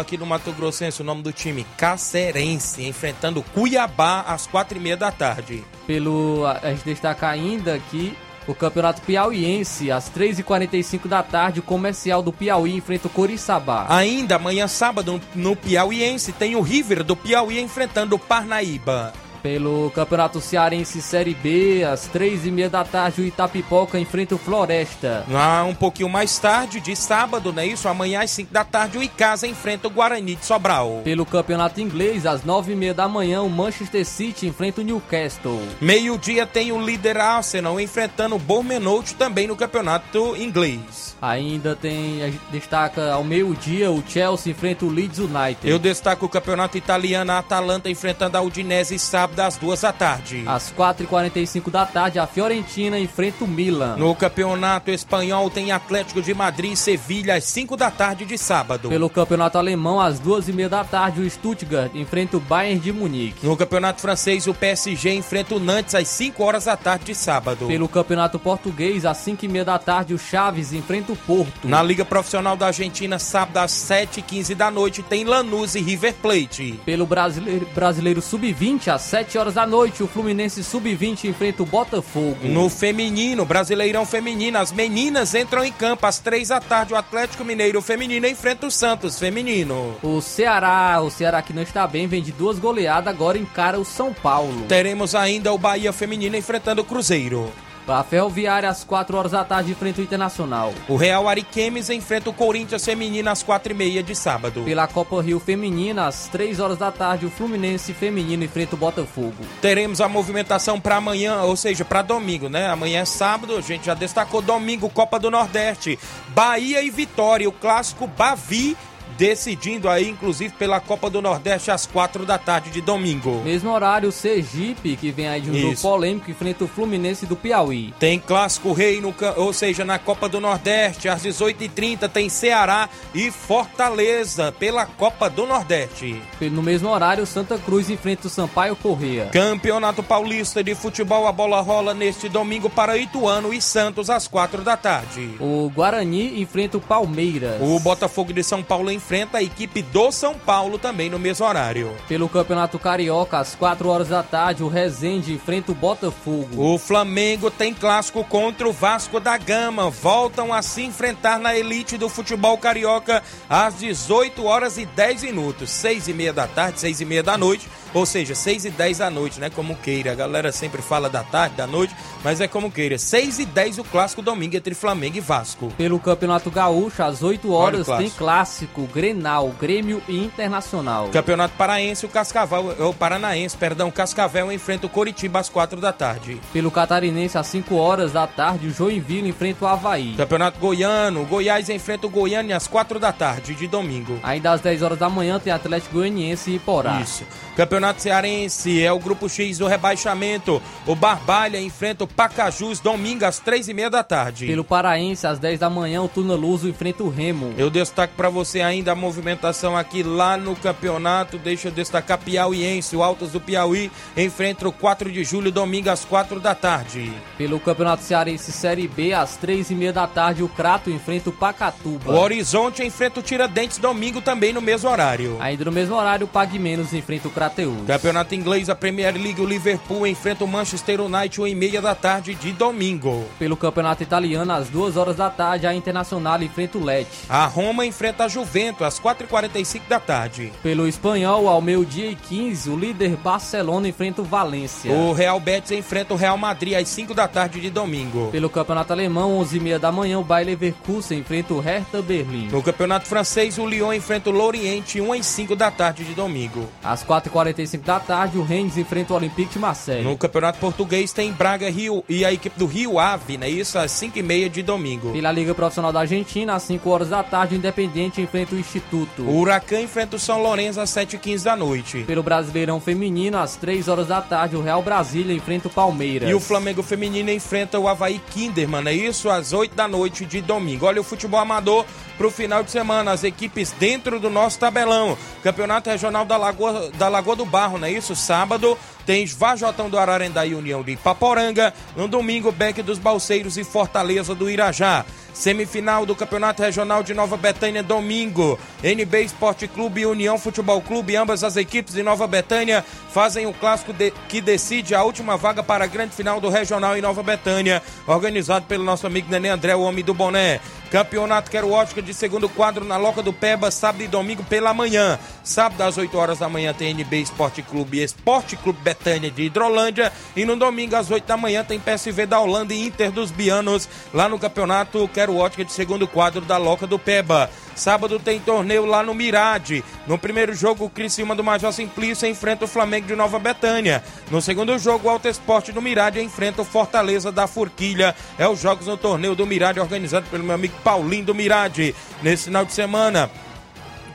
Aqui no Mato Grossense, o nome do time, Cacerense, enfrentando Cuiabá às quatro e meia da tarde. Pelo, a, a gente destaca ainda aqui o Campeonato Piauiense, às 3h45 da tarde, o Comercial do Piauí enfrenta o Coriçaba. Ainda amanhã, sábado, no Piauiense, tem o River do Piauí enfrentando o Parnaíba. Pelo Campeonato Cearense Série B, às 3h30 da tarde, o Itapipoca enfrenta o Floresta. Lá um pouquinho mais tarde, de sábado, não é isso? Amanhã às 5 da tarde, o Icasa enfrenta o Guarani de Sobral. Pelo Campeonato Inglês, às 9h30 da manhã, o Manchester City enfrenta o Newcastle. Meio-dia tem o líder Arsenal enfrentando o Bournemouth também no campeonato inglês. Ainda tem, destaca ao meio-dia, o Chelsea enfrenta o Leeds United. Eu destaco o campeonato italiano, a Atalanta enfrentando a Udinese sábado às 2 da tarde. Às 4h45 da tarde, a Fiorentina enfrenta o Milan. No campeonato espanhol tem Atlético de Madrid e Sevilha às 5 da tarde de sábado. Pelo campeonato alemão, às 2h30 da tarde, o Stuttgart enfrenta o Bayern de Munique. No campeonato francês, o PSG enfrenta o Nantes às 5 horas da tarde de sábado. Pelo campeonato português, às 5h30 da tarde, o Chaves enfrenta o Porto. Na Liga Profissional da Argentina, sábado às 7h15 da noite, tem Lanús e River Plate. Pelo brasileiro, brasileiro Sub-20, às 7 horas da noite, o Fluminense Sub-20 enfrenta o Botafogo. No feminino, Brasileirão Feminino, as meninas entram em campo às 3 da tarde. O Atlético Mineiro Feminino enfrenta o Santos Feminino. O Ceará, o Ceará que não está bem, vem de duas goleadas, agora encara o São Paulo. Teremos ainda o Bahia Feminino enfrentando o Cruzeiro. A Ferroviária, às 4 horas da tarde, enfrenta o Internacional. O Real Ariquemes enfrenta o Corinthians Feminino às 4h30 de sábado. Pela Copa Rio Feminina, às 3 horas da tarde, o Fluminense Feminino enfrenta o Botafogo. Teremos a movimentação para amanhã, ou seja, para domingo, né? Amanhã é sábado, a gente já destacou domingo, Copa do Nordeste. Bahia e Vitória, o clássico Bavi, decidindo aí, inclusive, pela Copa do Nordeste às 4 da tarde de domingo. Mesmo horário, o Sergipe, que vem aí de um jogo Isso. polêmico, enfrenta o Fluminense do Piauí. Tem Clássico Rei, no, ou seja, na Copa do Nordeste, às 18h30 tem Ceará e Fortaleza pela Copa do Nordeste. No mesmo horário, Santa Cruz enfrenta o Sampaio Correia. Campeonato Paulista de Futebol, a bola rola neste domingo para Ituano e Santos às 4 da tarde. O Guarani enfrenta o Palmeiras. O Botafogo de São Paulo enfrenta a equipe do São Paulo também no mesmo horário. Pelo Campeonato Carioca, às 4 horas da tarde, o Resende enfrenta o Botafogo. O Flamengo tem clássico contra o Vasco da Gama. Voltam a se enfrentar na elite do futebol carioca às 18 horas e 10 minutos. 6 e meia da tarde, 6 e meia da noite. Ou seja, 6 e 10 da noite, né? Como queira. A galera sempre fala da tarde, da noite, mas é como queira. 6 e 10 o clássico domingo entre Flamengo e Vasco. Pelo Campeonato Gaúcho, às 8 Olha horas, o tem clássico. clássico, Grenal, Grêmio e Internacional. Campeonato Paraense, o Cascavel, o Paranaense, perdão, Cascavel enfrenta o Coritiba às 4 da tarde. Pelo Catarinense, às 5 horas da tarde, o Joinville enfrenta o Havaí. Campeonato Goiano, Goiás enfrenta o Goiânia às 4 da tarde de domingo. Ainda às 10 horas da manhã tem Atlético Goianiense e Iporá. Isso. Campeonato Cearense é o grupo X do rebaixamento. O Barbalha enfrenta o Pacajus domingo às três e meia da tarde. Pelo Paraense, às 10 da manhã, o Tuna Luso enfrenta o Remo. Eu destaco para você ainda a movimentação aqui lá no campeonato. Deixa eu destacar Piauiense. O Altos do Piauí enfrenta o 4 de julho domingo às 4 da tarde. Pelo Campeonato Cearense Série B, às 3 e meia da tarde, o Crato enfrenta o Pacatuba. O Horizonte enfrenta o Tiradentes domingo também no mesmo horário. Ainda no mesmo horário, o Pague Menos enfrenta o Crateus. Conteúdos. Campeonato inglês, a Premier League, o Liverpool enfrenta o Manchester United 1 e meia da tarde de domingo. Pelo campeonato italiano, às 2 horas da tarde, a Internacional enfrenta o Lecce. A Roma enfrenta a Juventus às 4h45 da tarde. Pelo espanhol, ao meio-dia e 15, o líder Barcelona enfrenta o Valência. O Real Betis enfrenta o Real Madrid às 5 da tarde de domingo. Pelo campeonato alemão, 11h30 da manhã, o Bayer Leverkusen enfrenta o Hertha Berlim. No campeonato francês, o Lyon enfrenta o Lorient 1 às 5 da tarde de domingo. Às 4h45 da tarde, o Rennes enfrenta o Olympique de Marseille. No campeonato português tem Braga Rio e a equipe do Rio Ave, né? Isso às 5h30 de domingo. Pela Liga Profissional da Argentina, às 5 horas da tarde, o Independente enfrenta o Instituto. O Huracan enfrenta o São Lourenço às 7h15 da noite. Pelo Brasileirão Feminino, às 3 horas da tarde, o Real Brasília enfrenta o Palmeiras. E o Flamengo Feminino enfrenta o Havaí Kinderman, é isso? Às 8 da noite de domingo. Olha o futebol amador pro final de semana. As equipes dentro do nosso tabelão. Campeonato Regional da Lagoa, da Lagoa do Barro, não é isso? Sábado tem Vajotão do Ararendá e União de Ipaporanga. No domingo, Beck dos Balseiros e Fortaleza do Irajá. Semifinal do Campeonato Regional de Nova Betânia, domingo. NB Esporte Clube e União Futebol Clube, ambas as equipes de Nova Betânia fazem o clássico de, que decide a última vaga para a grande final do Regional em Nova Betânia, organizado pelo nosso amigo Nenê André, o homem do boné. Campeonato Quero Ótica de segundo quadro na Loca do Peba, sábado e domingo pela manhã. Sábado às 8 horas da manhã tem NB Esporte Clube e Esporte Clube Betânia de Hidrolândia. E no domingo às 8 da manhã tem PSV da Holanda e Inter dos Bianos lá no Campeonato Quero Ótica de segundo quadro da Loca do Peba. Sábado tem torneio lá no Mirade. No primeiro jogo, o Criciúma do Major Simplício enfrenta o Flamengo de Nova Betânia. No segundo jogo, o Alto Esporte do Mirade enfrenta o Fortaleza da Forquilha. É os jogos no torneio do Mirade, organizado pelo meu amigo Paulinho do Mirade. Nesse final de semana,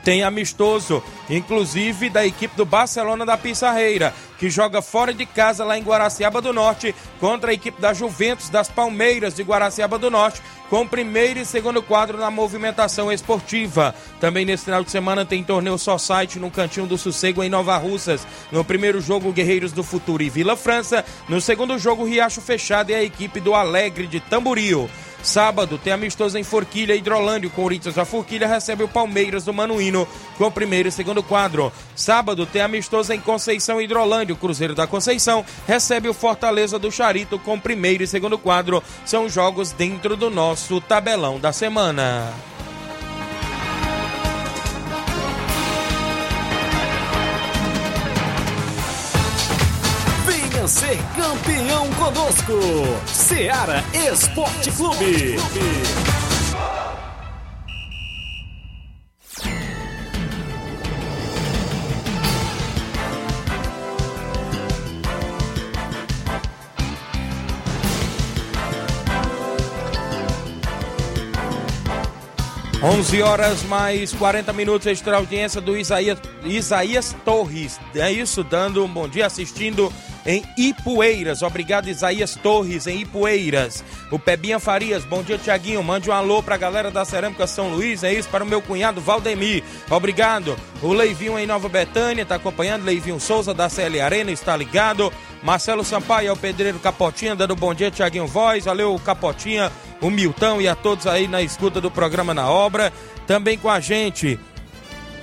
tem amistoso, inclusive da equipe do Barcelona da Pissarreira, que joga fora de casa lá em Guaraciaba do Norte, contra a equipe da Juventus das Palmeiras de Guaraciaba do Norte, com primeiro e segundo quadro na movimentação esportiva. Também nesse final de semana tem torneio só site no Cantinho do Sossego em Nova Russas. No primeiro jogo, Guerreiros do Futuro e Vila França. No segundo jogo, Riacho Fechado e a equipe do Alegre de Tamboril. Sábado tem amistoso em Forquilha, Hidrolândia. O Corinthians da Forquilha recebe o Palmeiras do Manuíno com o primeiro e segundo quadro. Sábado tem amistoso em Conceição, Hidrolândia. O Cruzeiro da Conceição recebe o Fortaleza do Charito com primeiro e segundo quadro. São jogos dentro do nosso tabelão da semana. Ser campeão conosco. Seara Esporte Clube. 11 horas mais 40 minutos, extra audiência do Isaías, Isaías Torres. É isso, dando um bom dia, assistindo em Ipueiras. Obrigado, Isaías Torres, em Ipueiras. O Pebinha Farias, bom dia, Tiaguinho. Mande um alô pra galera da Cerâmica São Luís. É isso, para o meu cunhado Valdemir. Obrigado. O Leivinho em Nova Betânia, tá acompanhando. Leivinho Souza, da CL Arena, está ligado. Marcelo Sampaio é o pedreiro Capotinha, dando bom dia, Tiaguinho Voz. Valeu, Capotinha, o Milton e a todos aí na escuta do programa na obra. Também com a gente,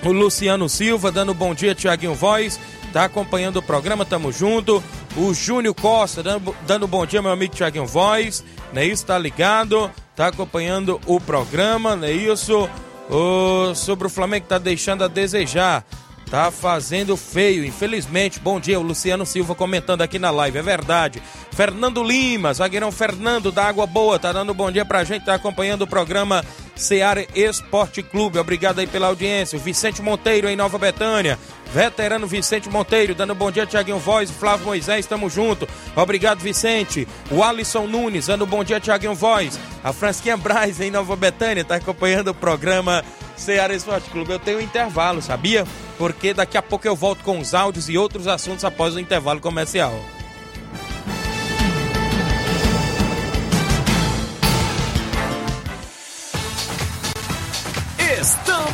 o Luciano Silva, dando bom dia, Tiaguinho Voz. Tá acompanhando o programa, tamo junto. O Júnior Costa, dando, dando bom dia, meu amigo Tiaguinho Voz. Não é isso? Tá ligado? Tá acompanhando o programa, não é isso? O, sobre o Flamengo tá deixando a desejar. Tá fazendo feio, infelizmente. Bom dia, o Luciano Silva comentando aqui na live, é verdade. Fernando Lima, zagueirão Fernando da Água Boa, tá dando bom dia pra gente, tá acompanhando o programa Seara Esporte Clube. Obrigado aí pela audiência. O Vicente Monteiro em Nova Betânia. Veterano Vicente Monteiro, dando bom dia, Tiaguinho Voz, Flávio Moisés, tamo junto. Obrigado, Vicente. O Alisson Nunes, dando bom dia, Tiaguinho Voz. A Fransquinha Braz em Nova Betânia, tá acompanhando o programa Ceará Esporte Clube. Eu tenho um intervalo, sabia? Porque daqui a pouco eu volto com os áudios e outros assuntos após o intervalo comercial.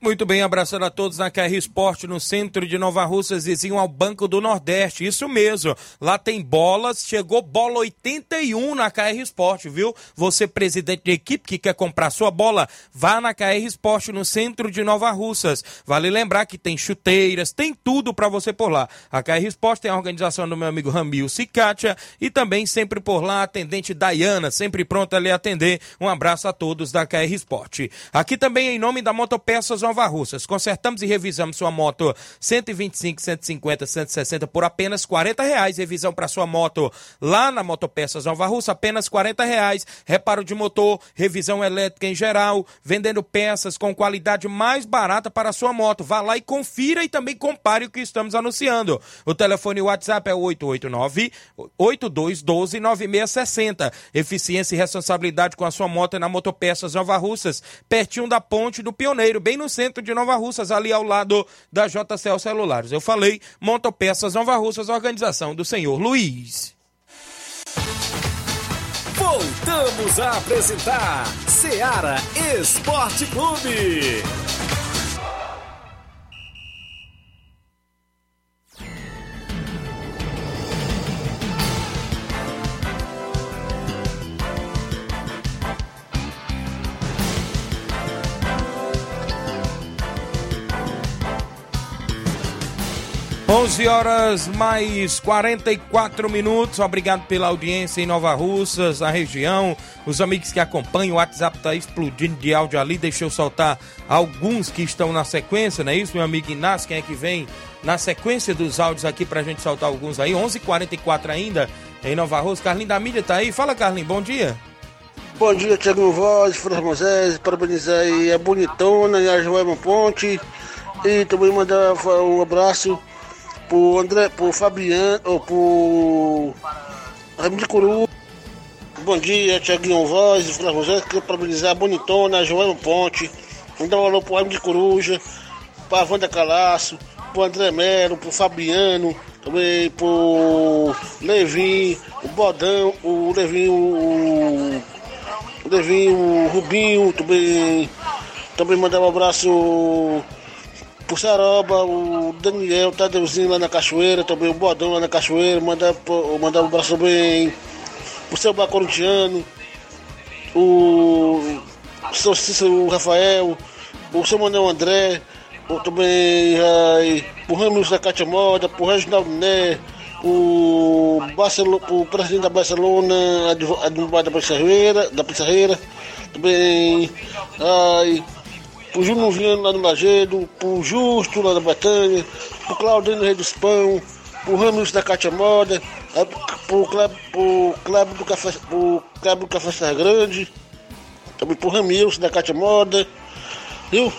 Muito bem, abraçando a todos na KR Esporte, no centro de Nova Russas, vizinho ao Banco do Nordeste. Isso mesmo, lá tem bolas, chegou bola 81 na KR Esporte, viu? Você, presidente de equipe que quer comprar sua bola, vá na KR Esporte, no centro de Nova Russas. Vale lembrar que tem chuteiras, tem tudo para você por lá. A KR Esporte tem a organização do meu amigo Ramil Cicatia e também sempre por lá a atendente Dayana, sempre pronta a lhe atender. Um abraço a todos da KR Esporte. Aqui também em nome da Motopeças Nova Russas. Consertamos e revisamos sua moto 125, 150, 160 por apenas 40 reais. Revisão para sua moto lá na Motopeças Nova Russa, apenas 40 reais. Reparo de motor, revisão elétrica em geral, vendendo peças com qualidade mais barata para sua moto. Vá lá e confira e também compare o que estamos anunciando. O telefone WhatsApp é 889 8212 9660. Eficiência e responsabilidade com a sua moto na Motopeças Nova Russas, pertinho da Ponte do Pioneiro, bem no centro de Nova Russas, ali ao lado da JCL Celulares. Eu falei, Motopeças Nova Russas, organização do senhor Luiz. Voltamos a apresentar Seara Esporte Clube. 11 horas mais 44 minutos. Obrigado pela audiência em Nova Russas, na região. Os amigos que acompanham, o WhatsApp está explodindo de áudio ali. Deixa eu soltar alguns que estão na sequência, não é isso, meu amigo Inácio? Quem é que vem na sequência dos áudios aqui pra gente soltar alguns aí? 11 h 44 ainda em Nova Russa. Carlinho da mídia tá aí. Fala, Carlinho, bom dia. Bom dia, Tiago Voz, Fran Moisés, parabenizar aí a Bonitona e a Joelma Ponte. E também mandar um abraço pro André, pro Fabiano, ou Ramo de Curu. Bom dia, Tiaguinho Voz, Flávio José, quero parabenizar a Bonitona, Joana Ponte, mandar um alô pro Ramo de Coruja, pra Wanda Calaço, pro André Melo, pro Fabiano, também pro Levin, o Bodão, o Levin, o, o Levin, o Rubinho, também, também mandar um abraço pro Saroba, o Daniel, o Tadeuzinho lá na Cachoeira, também o Bodão lá na Cachoeira, mandar, mandar um abraço também pro seu Bacorintiano, o seu Cícero o Rafael, o seu Manuel André, o, também o Ramos da Cátia Moda, pro Reginaldo Né, o, Barcelona, o presidente da Barcelona, advogado da Pissarreira, da Pissarreira, também ai, pro Júnior Viano lá no Lagedo, pro Justo lá da Betânia, pro Claudino Rei dos Pão, pro Ramos da Cátia Moda, pro Kleber do Café, pro Kleber do Café Serra Grande, também pro Ramilson da Cátia Moda, viu?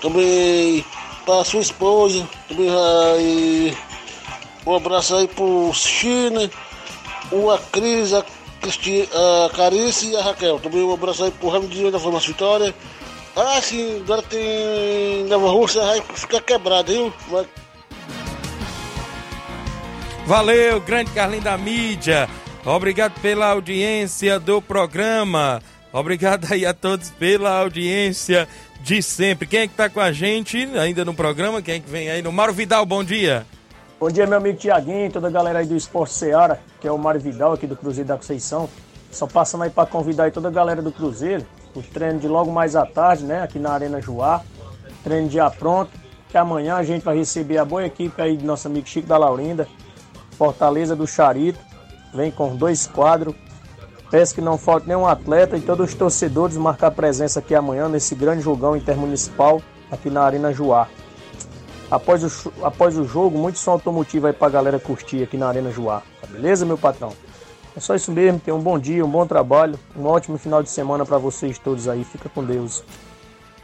Também pra sua esposa, também aí, um abraço aí pro China, o Cris, a, Cristi, a Carice e a Raquel. Também um abraço aí pro Ramiro da Farmácia Vitória. Ah, sim, agora tem Nova Rússia, vai ficar quebrado, viu? Vai... Valeu, grande Carlinho da mídia. Obrigado pela audiência do programa. Obrigado aí a todos pela audiência de sempre. Quem é que tá com a gente ainda no programa? Quem é que vem aí? No Mário Vidal, bom dia. Bom dia, meu amigo Tiaguinho, toda a galera aí do Esporte Seara, que é o Mário Vidal aqui do Cruzeiro da Conceição. Só passando aí para convidar aí toda a galera do Cruzeiro, o treino de logo mais à tarde, né, aqui na Arena Joá. Treino já pronto, que amanhã a gente vai receber a boa equipe aí do nosso amigo Chico da Laurinda, Fortaleza do Charito. Vem com dois quadros. Peço que não falte nenhum atleta e todos os torcedores marcar presença aqui amanhã nesse grande jogão intermunicipal aqui na Arena Joá. Após o, após o jogo, muito som automotivo aí pra galera curtir aqui na Arena Joá. Tá beleza, meu patrão? É só isso mesmo. Tenham um bom dia, um bom trabalho, um ótimo final de semana para vocês todos aí. Fica com Deus.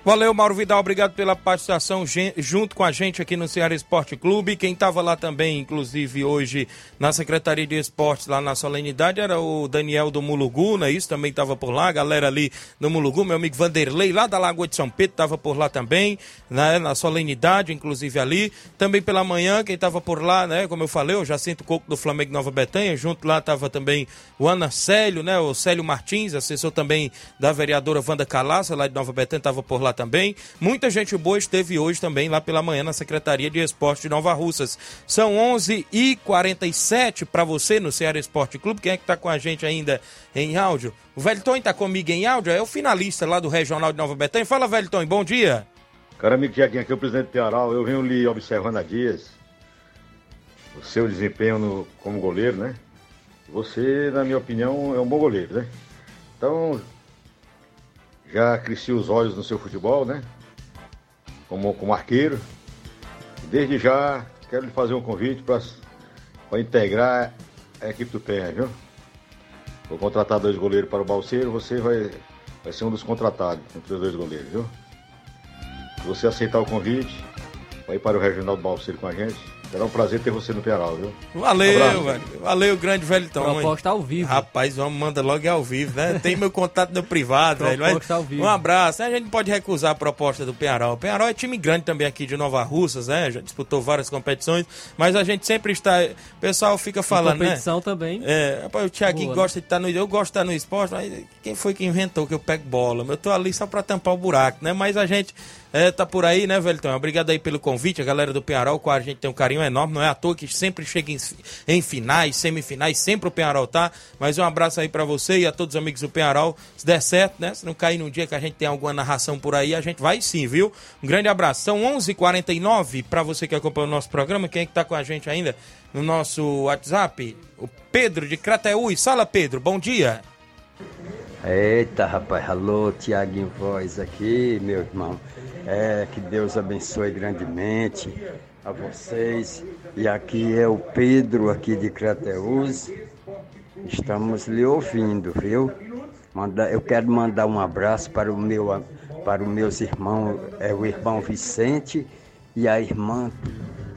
Valeu, Mauro Vidal, obrigado pela participação junto com a gente aqui no Ceará Esporte Clube. Quem estava lá também, inclusive hoje na Secretaria de Esportes, lá na solenidade, era o Daniel do Mulugu, né? Isso também estava por lá, a galera ali do Mulugu, meu amigo Vanderlei, lá da Lagoa de São Pedro, estava por lá também, né? Na solenidade, inclusive ali. Também pela manhã, quem estava por lá, né? Como eu falei, o Jacinto Coco do Flamengo Nova Betânia, junto lá estava também o Ana Célio, né? O Célio Martins, assessor também da vereadora Wanda Calaça, lá de Nova Betânia, estava por lá também. Muita gente boa esteve hoje também lá pela manhã na Secretaria de Esporte de Nova Russas. São 11h47 para você no Ceará Esporte Clube. Quem é que está com a gente ainda em áudio? O Velton está comigo em áudio, é o finalista lá do Regional de Nova Betânia. Fala, Velton, bom dia. Cara, amigo Tiaguinho, aqui é o presidente Tearal. Eu venho lhe observando há dias o seu desempenho no, como goleiro, né? Você, na minha opinião, é um bom goleiro, né? Então, já cresci os olhos no seu futebol, né? Como, como arqueiro. Desde já quero lhe fazer um convite para integrar a equipe do Terra, viu? Vou contratar dois goleiros para o Balseiro, você vai, vai ser um dos contratados entre os dois goleiros, viu? Se você aceitar o convite, vai para o Regional do Balseiro com a gente. Será um prazer ter você no Peral, viu? Valeu, um velho. Valeu, grande velho Tom. Proposta ao vivo. Rapaz, vamos manda logo ao vivo, né? Tem meu contato no privado, velho. Proposta ao vivo. Um abraço. A gente pode recusar a proposta do Penharol. O Penharol é time grande também aqui de Nova Russas, né? Já disputou várias competições, mas a gente sempre está. O pessoal fica falando, né? competição né? também. É, rapaz, o Thiaguinho gosta de estar no. Eu gosto de estar no esporte, mas quem foi que inventou que eu pego bola? Eu tô ali só pra tampar o buraco, né? Mas a gente é, tá por aí, né, Velton? Obrigado aí pelo convite. A galera do Penharol, com a gente tem um carinho enorme. Não é à toa que sempre chega em, em finais, semifinais, sempre o Penharol tá. Mas um abraço aí para você e a todos os amigos do Penharol. Se der certo, né? Se não cair num dia que a gente tem alguma narração por aí, a gente vai sim, viu? Um grande abraço. São 11:49 h 49 para você que acompanha o nosso programa. Quem é que tá com a gente ainda no nosso WhatsApp? O Pedro de Crateús. Fala, Pedro. Bom dia. Eita, rapaz, alô, Tiaguinho Voz aqui, meu irmão. É, que Deus abençoe grandemente a vocês. E aqui é o Pedro, aqui de Crateus. Estamos lhe ouvindo, viu? Eu quero mandar um abraço para o meu para os meus irmãos, é o irmão Vicente e a irmã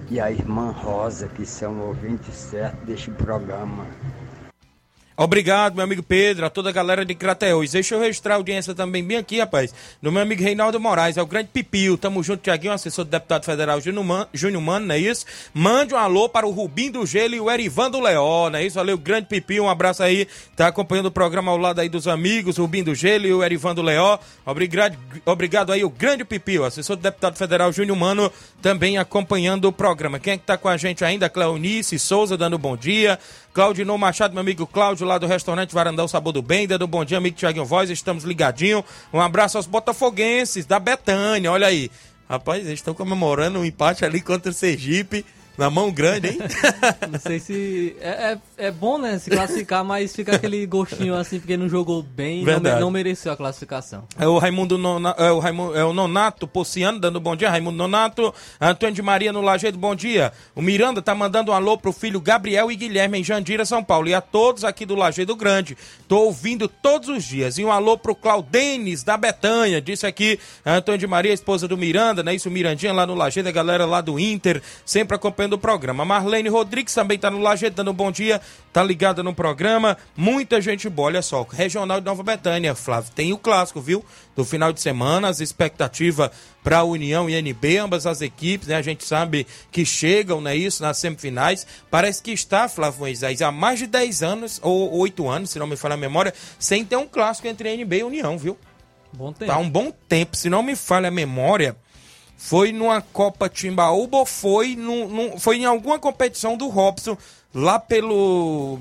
e a irmã Rosa, que são ouvintes certos deste programa. Obrigado, meu amigo Pedro, a toda a galera de Crateus. Deixa eu registrar a audiência também bem aqui, rapaz, do meu amigo Reinaldo Moraes, é o grande Pipio. Tamo junto, Tiaguinho, assessor do deputado federal Júnior Mano, não é isso? Mande um alô para o Rubim do Gelo e o Erivan do Leó, não é isso? Valeu, grande Pipio, um abraço aí. Tá acompanhando o programa ao lado aí dos amigos, Rubim do Gelo e o Erivan do Leó. Obrigado, obrigado aí, o grande Pipio, assessor do deputado federal Júnior Mano, também acompanhando o programa. Quem é que tá com a gente ainda? Cleonice Souza, dando bom dia. Claudinho Machado, meu amigo Cláudio, lá do restaurante Varandão Sabor do Bem, dando bom dia, amigo Tiaguinho Voz, estamos ligadinho. Um abraço aos botafoguenses da Betânia, olha aí. Rapaz, eles estão comemorando um empate ali contra o Sergipe. Na mão grande, hein? não sei se. É, é, é, bom, né? Se classificar, mas fica aquele gostinho assim, porque não jogou bem não, não, mereceu a classificação. É o Raimundo Nona, é o Raimundo, é o Nonato Pociano dando bom dia. Raimundo Nonato. Antônio de Maria no Lajeado, bom dia. O Miranda tá mandando um alô pro filho Gabriel e Guilherme em Jandira, São Paulo. E a todos aqui do Lajeado Grande. Tô ouvindo todos os dias. E um alô pro Claudenes da Betanha. Disse aqui Antônio de Maria, esposa do Miranda, né? Isso, Mirandinha lá no Lajeado, a galera lá do Inter, sempre acompanhando do programa. Marlene Rodrigues também está no Lajeado dando um bom dia, tá ligada no programa. Muita gente boa, olha só. Regional de Nova Betânia, Flávio, tem o clássico, viu? Do final de semana, as expectativas para a União e NB, ambas as equipes, né? A gente sabe que chegam, né? Isso, nas semifinais. Parece que está, Flávio Moisés, há mais de 10 anos, ou 8 anos, se não me falha a memória, sem ter um clássico entre NB e União, viu? Bom tempo. Tá um bom tempo, se não me falha a memória foi numa Copa Timbaúba ou foi, no foi em alguma competição do Robson lá pelo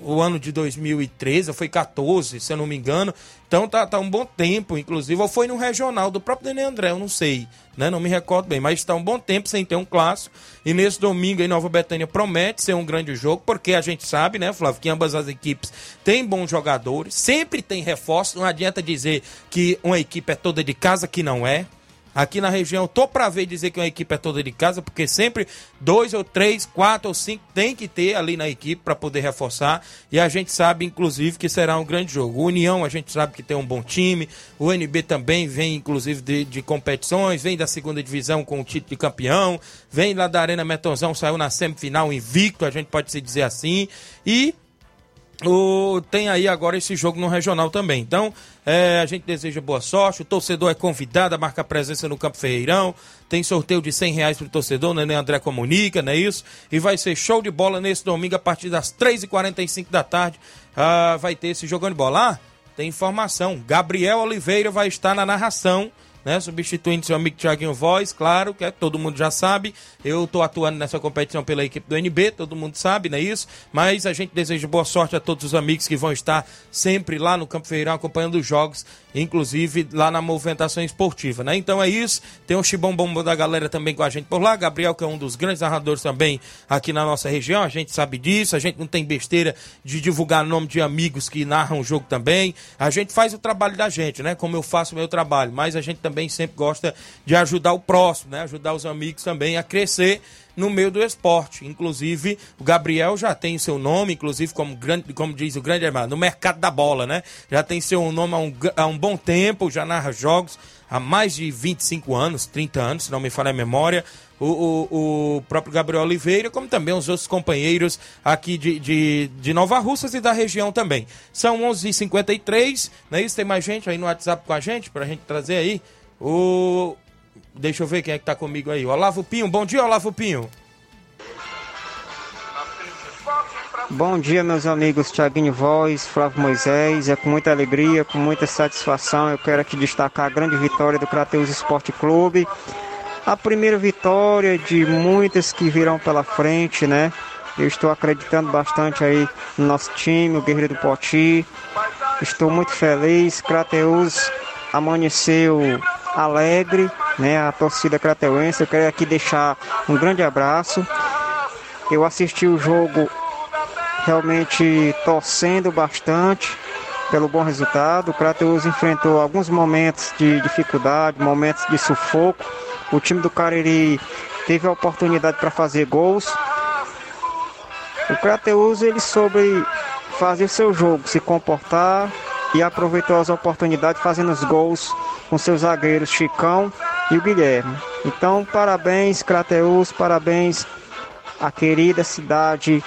o ano de 2013, foi 14, se eu não me engano. Então tá, tá um bom tempo, inclusive. Ou foi no regional do próprio Daniel André, eu não sei, né? Não me recordo bem, mas está um bom tempo sem ter um clássico. E nesse domingo em Nova Betânia promete ser um grande jogo, porque a gente sabe, né, Flávio, que ambas as equipes têm bons jogadores, sempre tem reforço. Não adianta dizer que uma equipe é toda de casa, que não é aqui na região. Tô pra ver dizer que uma equipe é toda de casa, porque sempre dois ou três, quatro ou cinco tem que ter ali na equipe para poder reforçar. E a gente sabe, inclusive, que será um grande jogo. O União, a gente sabe que tem um bom time. O NB também vem, inclusive, de, de competições, vem da segunda divisão com o título de campeão, vem lá da Arena Metonzão, saiu na semifinal invicto, a gente pode se dizer assim. E o, tem aí agora esse jogo no regional também. Então, é, a gente deseja boa sorte. O torcedor é convidado a marcar presença no Campo Ferreirão. Tem sorteio de 100 reais pro torcedor, né? André comunica, não é isso? E vai ser show de bola nesse domingo a partir das 3h45 da tarde. Ah, vai ter esse jogando de bola. Ah, tem informação. Gabriel Oliveira vai estar na narração né? Substituindo seu amigo Thiaguinho Voz, claro, que é, todo mundo já sabe. Eu estou atuando nessa competição pela equipe do NB, todo mundo sabe, não é isso? Mas a gente deseja boa sorte a todos os amigos que vão estar sempre lá no Campo Feirão acompanhando os jogos, inclusive lá na movimentação esportiva, né? Então é isso. Tem o Chibom Bombo da galera também com a gente por lá. Gabriel, que é um dos grandes narradores também aqui na nossa região, a gente sabe disso. A gente não tem besteira de divulgar nome de amigos que narram o jogo também. A gente faz o trabalho da gente, né? Como eu faço o meu trabalho, mas a gente também também sempre gosta de ajudar o próximo, né? Ajudar os amigos também a crescer no meio do esporte. Inclusive, o Gabriel já tem seu nome, inclusive, como, grande, como diz o grande irmão, no mercado da bola, né? Já tem seu nome há um, há um bom tempo, já narra jogos há mais de 25 anos, 30 anos, se não me falha a memória. O, o, o, próprio Gabriel Oliveira, como também os outros companheiros aqui de, de, de Nova Russas e da região também. São 11h53, não é isso? Tem mais gente aí no WhatsApp com a gente, para a gente trazer aí o. Deixa eu ver quem é que tá comigo aí. Olavo Pinho. Bom dia, Olavo Pinho. Bom dia, meus amigos Tiaguinho Voz, Flávio Moisés. É com muita alegria, com muita satisfação. Eu quero aqui destacar a grande vitória do Crateus Esporte Clube. A primeira vitória de muitas que virão pela frente, né? Eu estou acreditando bastante aí no nosso time, o Guerreiro do Poti. Estou muito feliz. Crateus amanheceu alegre, né? A torcida crateuense. Eu quero aqui deixar um grande abraço. Eu assisti o jogo realmente torcendo bastante pelo bom resultado. O Crateus enfrentou alguns momentos de dificuldade, momentos de sufoco. O time do Cariri teve a oportunidade para fazer gols. O Crateus ele soube fazer seu jogo, se comportar e aproveitou as oportunidades fazendo os gols com seus zagueiros Chicão e o Guilherme. Então, parabéns, Crateus, parabéns à querida cidade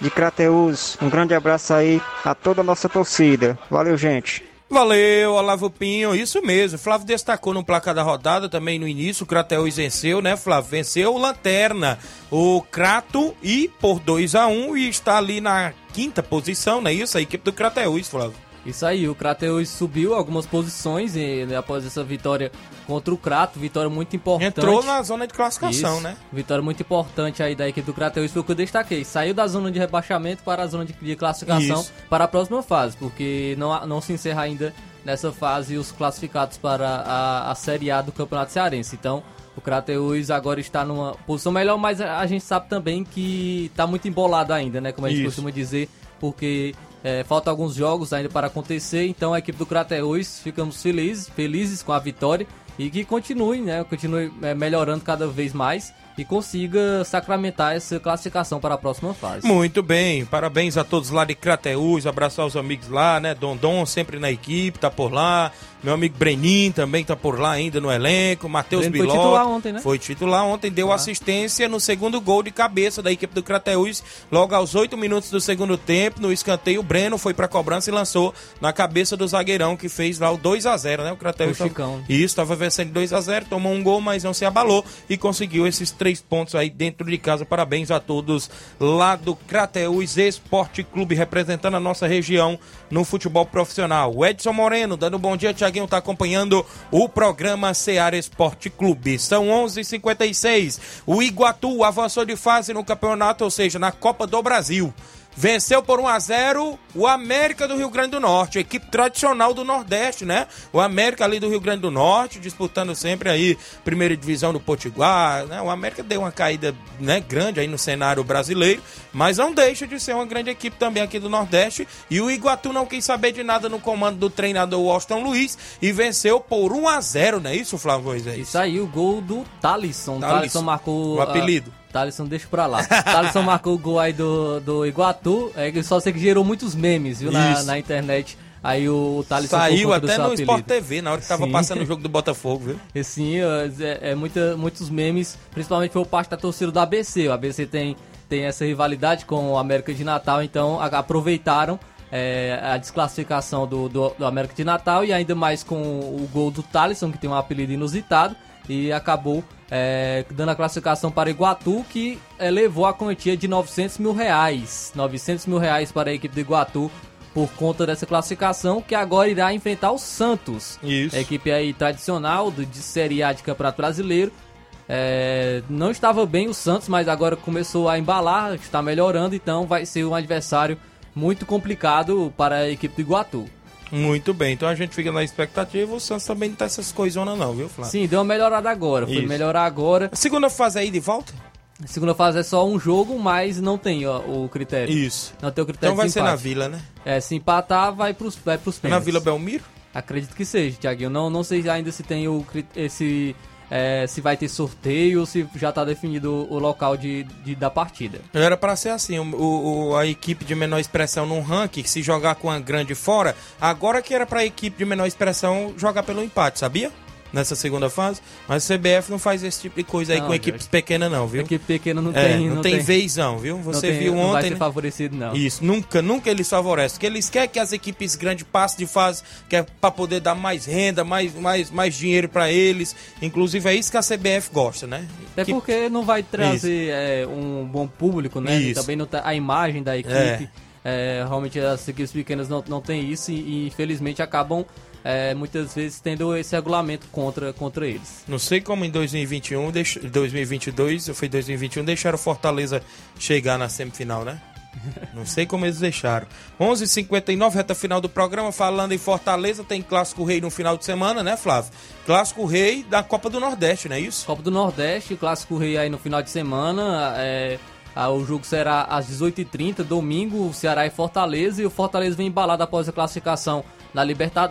de Crateus. Um grande abraço aí a toda a nossa torcida. Valeu, gente. Valeu, Olavo Pinho, isso mesmo. Flávio destacou no placar da rodada também no início. O Crateus venceu, né, Flávio? Venceu o Lanterna, o Crato, e por 2 a 1 um, e está ali na quinta posição, não é isso? A equipe do Crateus, Flávio. Isso aí, o Kratos subiu algumas posições e, né, após essa vitória contra o Crato, vitória muito importante. Entrou na zona de classificação, Isso, né? Vitória muito importante aí da equipe do Kratos, foi o que eu destaquei. Saiu da zona de rebaixamento para a zona de, de classificação Isso. para a próxima fase, porque não, não se encerra ainda nessa fase os classificados para a, a Série A do Campeonato Cearense. Então, o Crateus agora está numa posição melhor, mas a gente sabe também que está muito embolado ainda, né? Como a gente Isso. costuma dizer, porque é, faltam alguns jogos ainda para acontecer, então a equipe do Crateus ficamos felizes, felizes com a vitória e que continue, né? Continue é, melhorando cada vez mais e consiga sacramentar essa classificação para a próxima fase. Muito bem, parabéns a todos lá de Crateus, abraçar os amigos lá, né? Dondon sempre na equipe, tá por lá. Meu amigo Brenin também tá por lá ainda no elenco. Matheus Biló. Foi titular ontem, né? Foi titular ontem, deu ah. assistência no segundo gol de cabeça da equipe do Crateus. Logo aos oito minutos do segundo tempo, no escanteio, o Breno foi pra cobrança e lançou na cabeça do zagueirão que fez lá o 2 a 0 né? O Crateus. O Chicão. Isso, estava vencendo 2 a 0 tomou um gol, mas não se abalou e conseguiu esses três pontos aí dentro de casa. Parabéns a todos lá do Crateus Esporte Clube, representando a nossa região no futebol profissional. O Edson Moreno, dando um bom dia, Tiaguinho, está acompanhando o programa Seara Esporte Clube. São 11:56. h 56 O Iguatu avançou de fase no campeonato, ou seja, na Copa do Brasil. Venceu por 1 a 0 o América do Rio Grande do Norte, equipe tradicional do Nordeste, né? O América ali do Rio Grande do Norte, disputando sempre aí primeira divisão do Potiguar, né? O América deu uma caída, né, grande aí no cenário brasileiro, mas não deixa de ser uma grande equipe também aqui do Nordeste, e o Iguatu não quis saber de nada no comando do treinador Washington Luiz e venceu por 1 a 0, não é isso, Flávio Moisés? Isso aí, o gol do Thalisson. Thalisson. Thalisson marcou. O apelido. Uh, Thalisson, deixa pra lá. Thalisson marcou o gol aí do, do Iguatu. É só sei que gerou muitos memes, viu, na, na internet. Aí o Thalisson por Saiu até no apelido. Sport TV, na hora que tava Sim. passando o jogo do Botafogo, viu? E Sim, é, é muita, muitos memes, principalmente por parte da torcida do ABC. O ABC tem, tem essa rivalidade com o América de Natal, então aproveitaram é, a desclassificação do, do, do América de Natal e ainda mais com o gol do Thalisson, que tem um apelido inusitado, e acabou é, dando a classificação para Iguatu, que é, levou a quantia de 900 mil reais. 900 mil reais para a equipe do Iguatu por conta dessa classificação, que agora irá enfrentar o Santos. Isso. A equipe aí tradicional do, de Série A de Campeonato Brasileiro. É, não estava bem o Santos, mas agora começou a embalar, está melhorando, então vai ser um adversário muito complicado para a equipe do Iguatu. Muito bem, então a gente fica na expectativa. O Santos também não tá essas coisonas, não, viu, Flávio? Sim, deu uma melhorada agora, foi Isso. melhorar agora. A segunda fase aí de volta? A segunda fase é só um jogo, mas não tem ó, o critério. Isso. Não tem o critério Então vai ser na. Vila, né? É, se empatar, vai pros, vai pros É na pênaltis. Vila Belmiro? Acredito que seja, Thiaguinho. Não, não sei ainda se tem o esse. É, se vai ter sorteio ou se já está definido o local de, de- da partida. Era pra ser assim, o, o- a equipe de menor expressão num ranking, se jogar com a grande fora, agora que era pra equipe de menor expressão jogar pelo empate, sabia? Nessa segunda fase. Mas o CBF não faz esse tipo de coisa aí Não, com equipes Jorge. pequenas não, viu? Equipe pequena não É, tem. não, tem, vez não, viu? não Você tem- viu Não vai ontem, ser né? favorecido, não. Isso, nunca, nunca eles favorecem. Porque eles querem que as equipes grandes passem de fase, que é pra poder dar mais renda, mais, mais, mais dinheiro pra eles. Inclusive é isso que a CBF gosta, né? Até Que- porque não vai trazer é, um bom público, né? E Isso. também não tá, a imagem da equipe. é, realmente as equipes pequenas não, não tem isso e, e, infelizmente acabam é, muitas vezes tendo esse regulamento contra, contra eles. Não sei como em 2021, deix... 2022, ou foi 2021, deixaram Fortaleza chegar na semifinal, né? Não sei como eles deixaram. 11:59 h 59 reta final do programa. Falando em Fortaleza, tem Clássico Rei no final de semana, né, Flávio? Clássico Rei da Copa do Nordeste, não é isso? Copa do Nordeste, Clássico Rei aí no final de semana. é, ah, o jogo será às 18h30, domingo, Ceará e Fortaleza. E o Fortaleza vem embalado após a classificação na,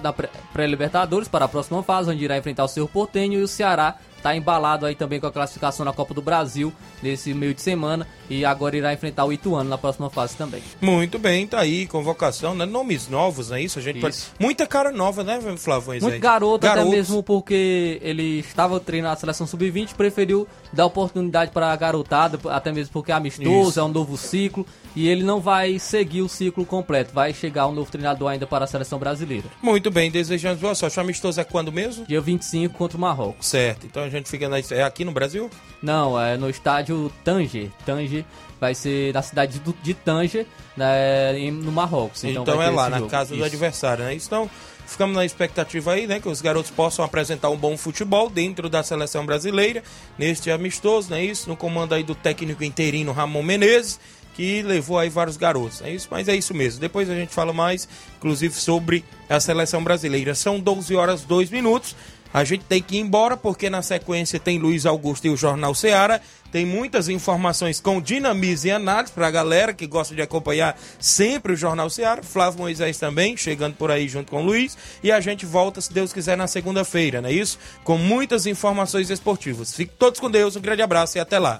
na pré- pré-Libertadores para a próxima fase, onde irá enfrentar o Cerro Portenho. E o Ceará está embalado aí também com a classificação na Copa do Brasil nesse meio de semana. E agora irá enfrentar o Ituano na próxima fase também. Muito bem, tá aí, convocação, né? Nomes novos, não é isso? A gente pode-. Muita cara nova, né, Flávio? Muito garoto, até Garotos. mesmo porque ele estava treinando a seleção sub-20, preferiu dar oportunidade para a garotada, até mesmo porque é amistoso, Isso. é um novo ciclo, e ele não vai seguir o ciclo completo, vai chegar um novo treinador ainda para a seleção brasileira. Muito bem, desejamos boa sorte. O amistoso é quando mesmo? Dia 25 contra o Marrocos. Certo, então a gente fica na... É aqui no Brasil? Não, é no estádio Tanger. Tanger vai ser na cidade do- de Tanger, né, no Marrocos. Então, Então, é lá, na jogo. casa do Isso. adversário, né? Então, ficamos na expectativa aí, né? Que os garotos possam apresentar um bom futebol dentro da seleção brasileira, neste amistoso, né? Isso, no comando aí do técnico interino Ramon Menezes, que levou aí vários garotos, é isso? Mas é isso mesmo. Depois a gente fala mais, inclusive, sobre a seleção brasileira. São 12 horas 2 minutos. A gente tem que ir embora porque na sequência tem Luiz Augusto e o Jornal Seara. Tem muitas informações com dinamismo e análise para a galera que gosta de acompanhar sempre o Jornal Seara. Flávio Moisés também, chegando por aí junto com o Luiz. E a gente volta, se Deus quiser, na segunda-feira, não é isso? Com muitas informações esportivas. Fiquem todos com Deus, um grande abraço e até lá.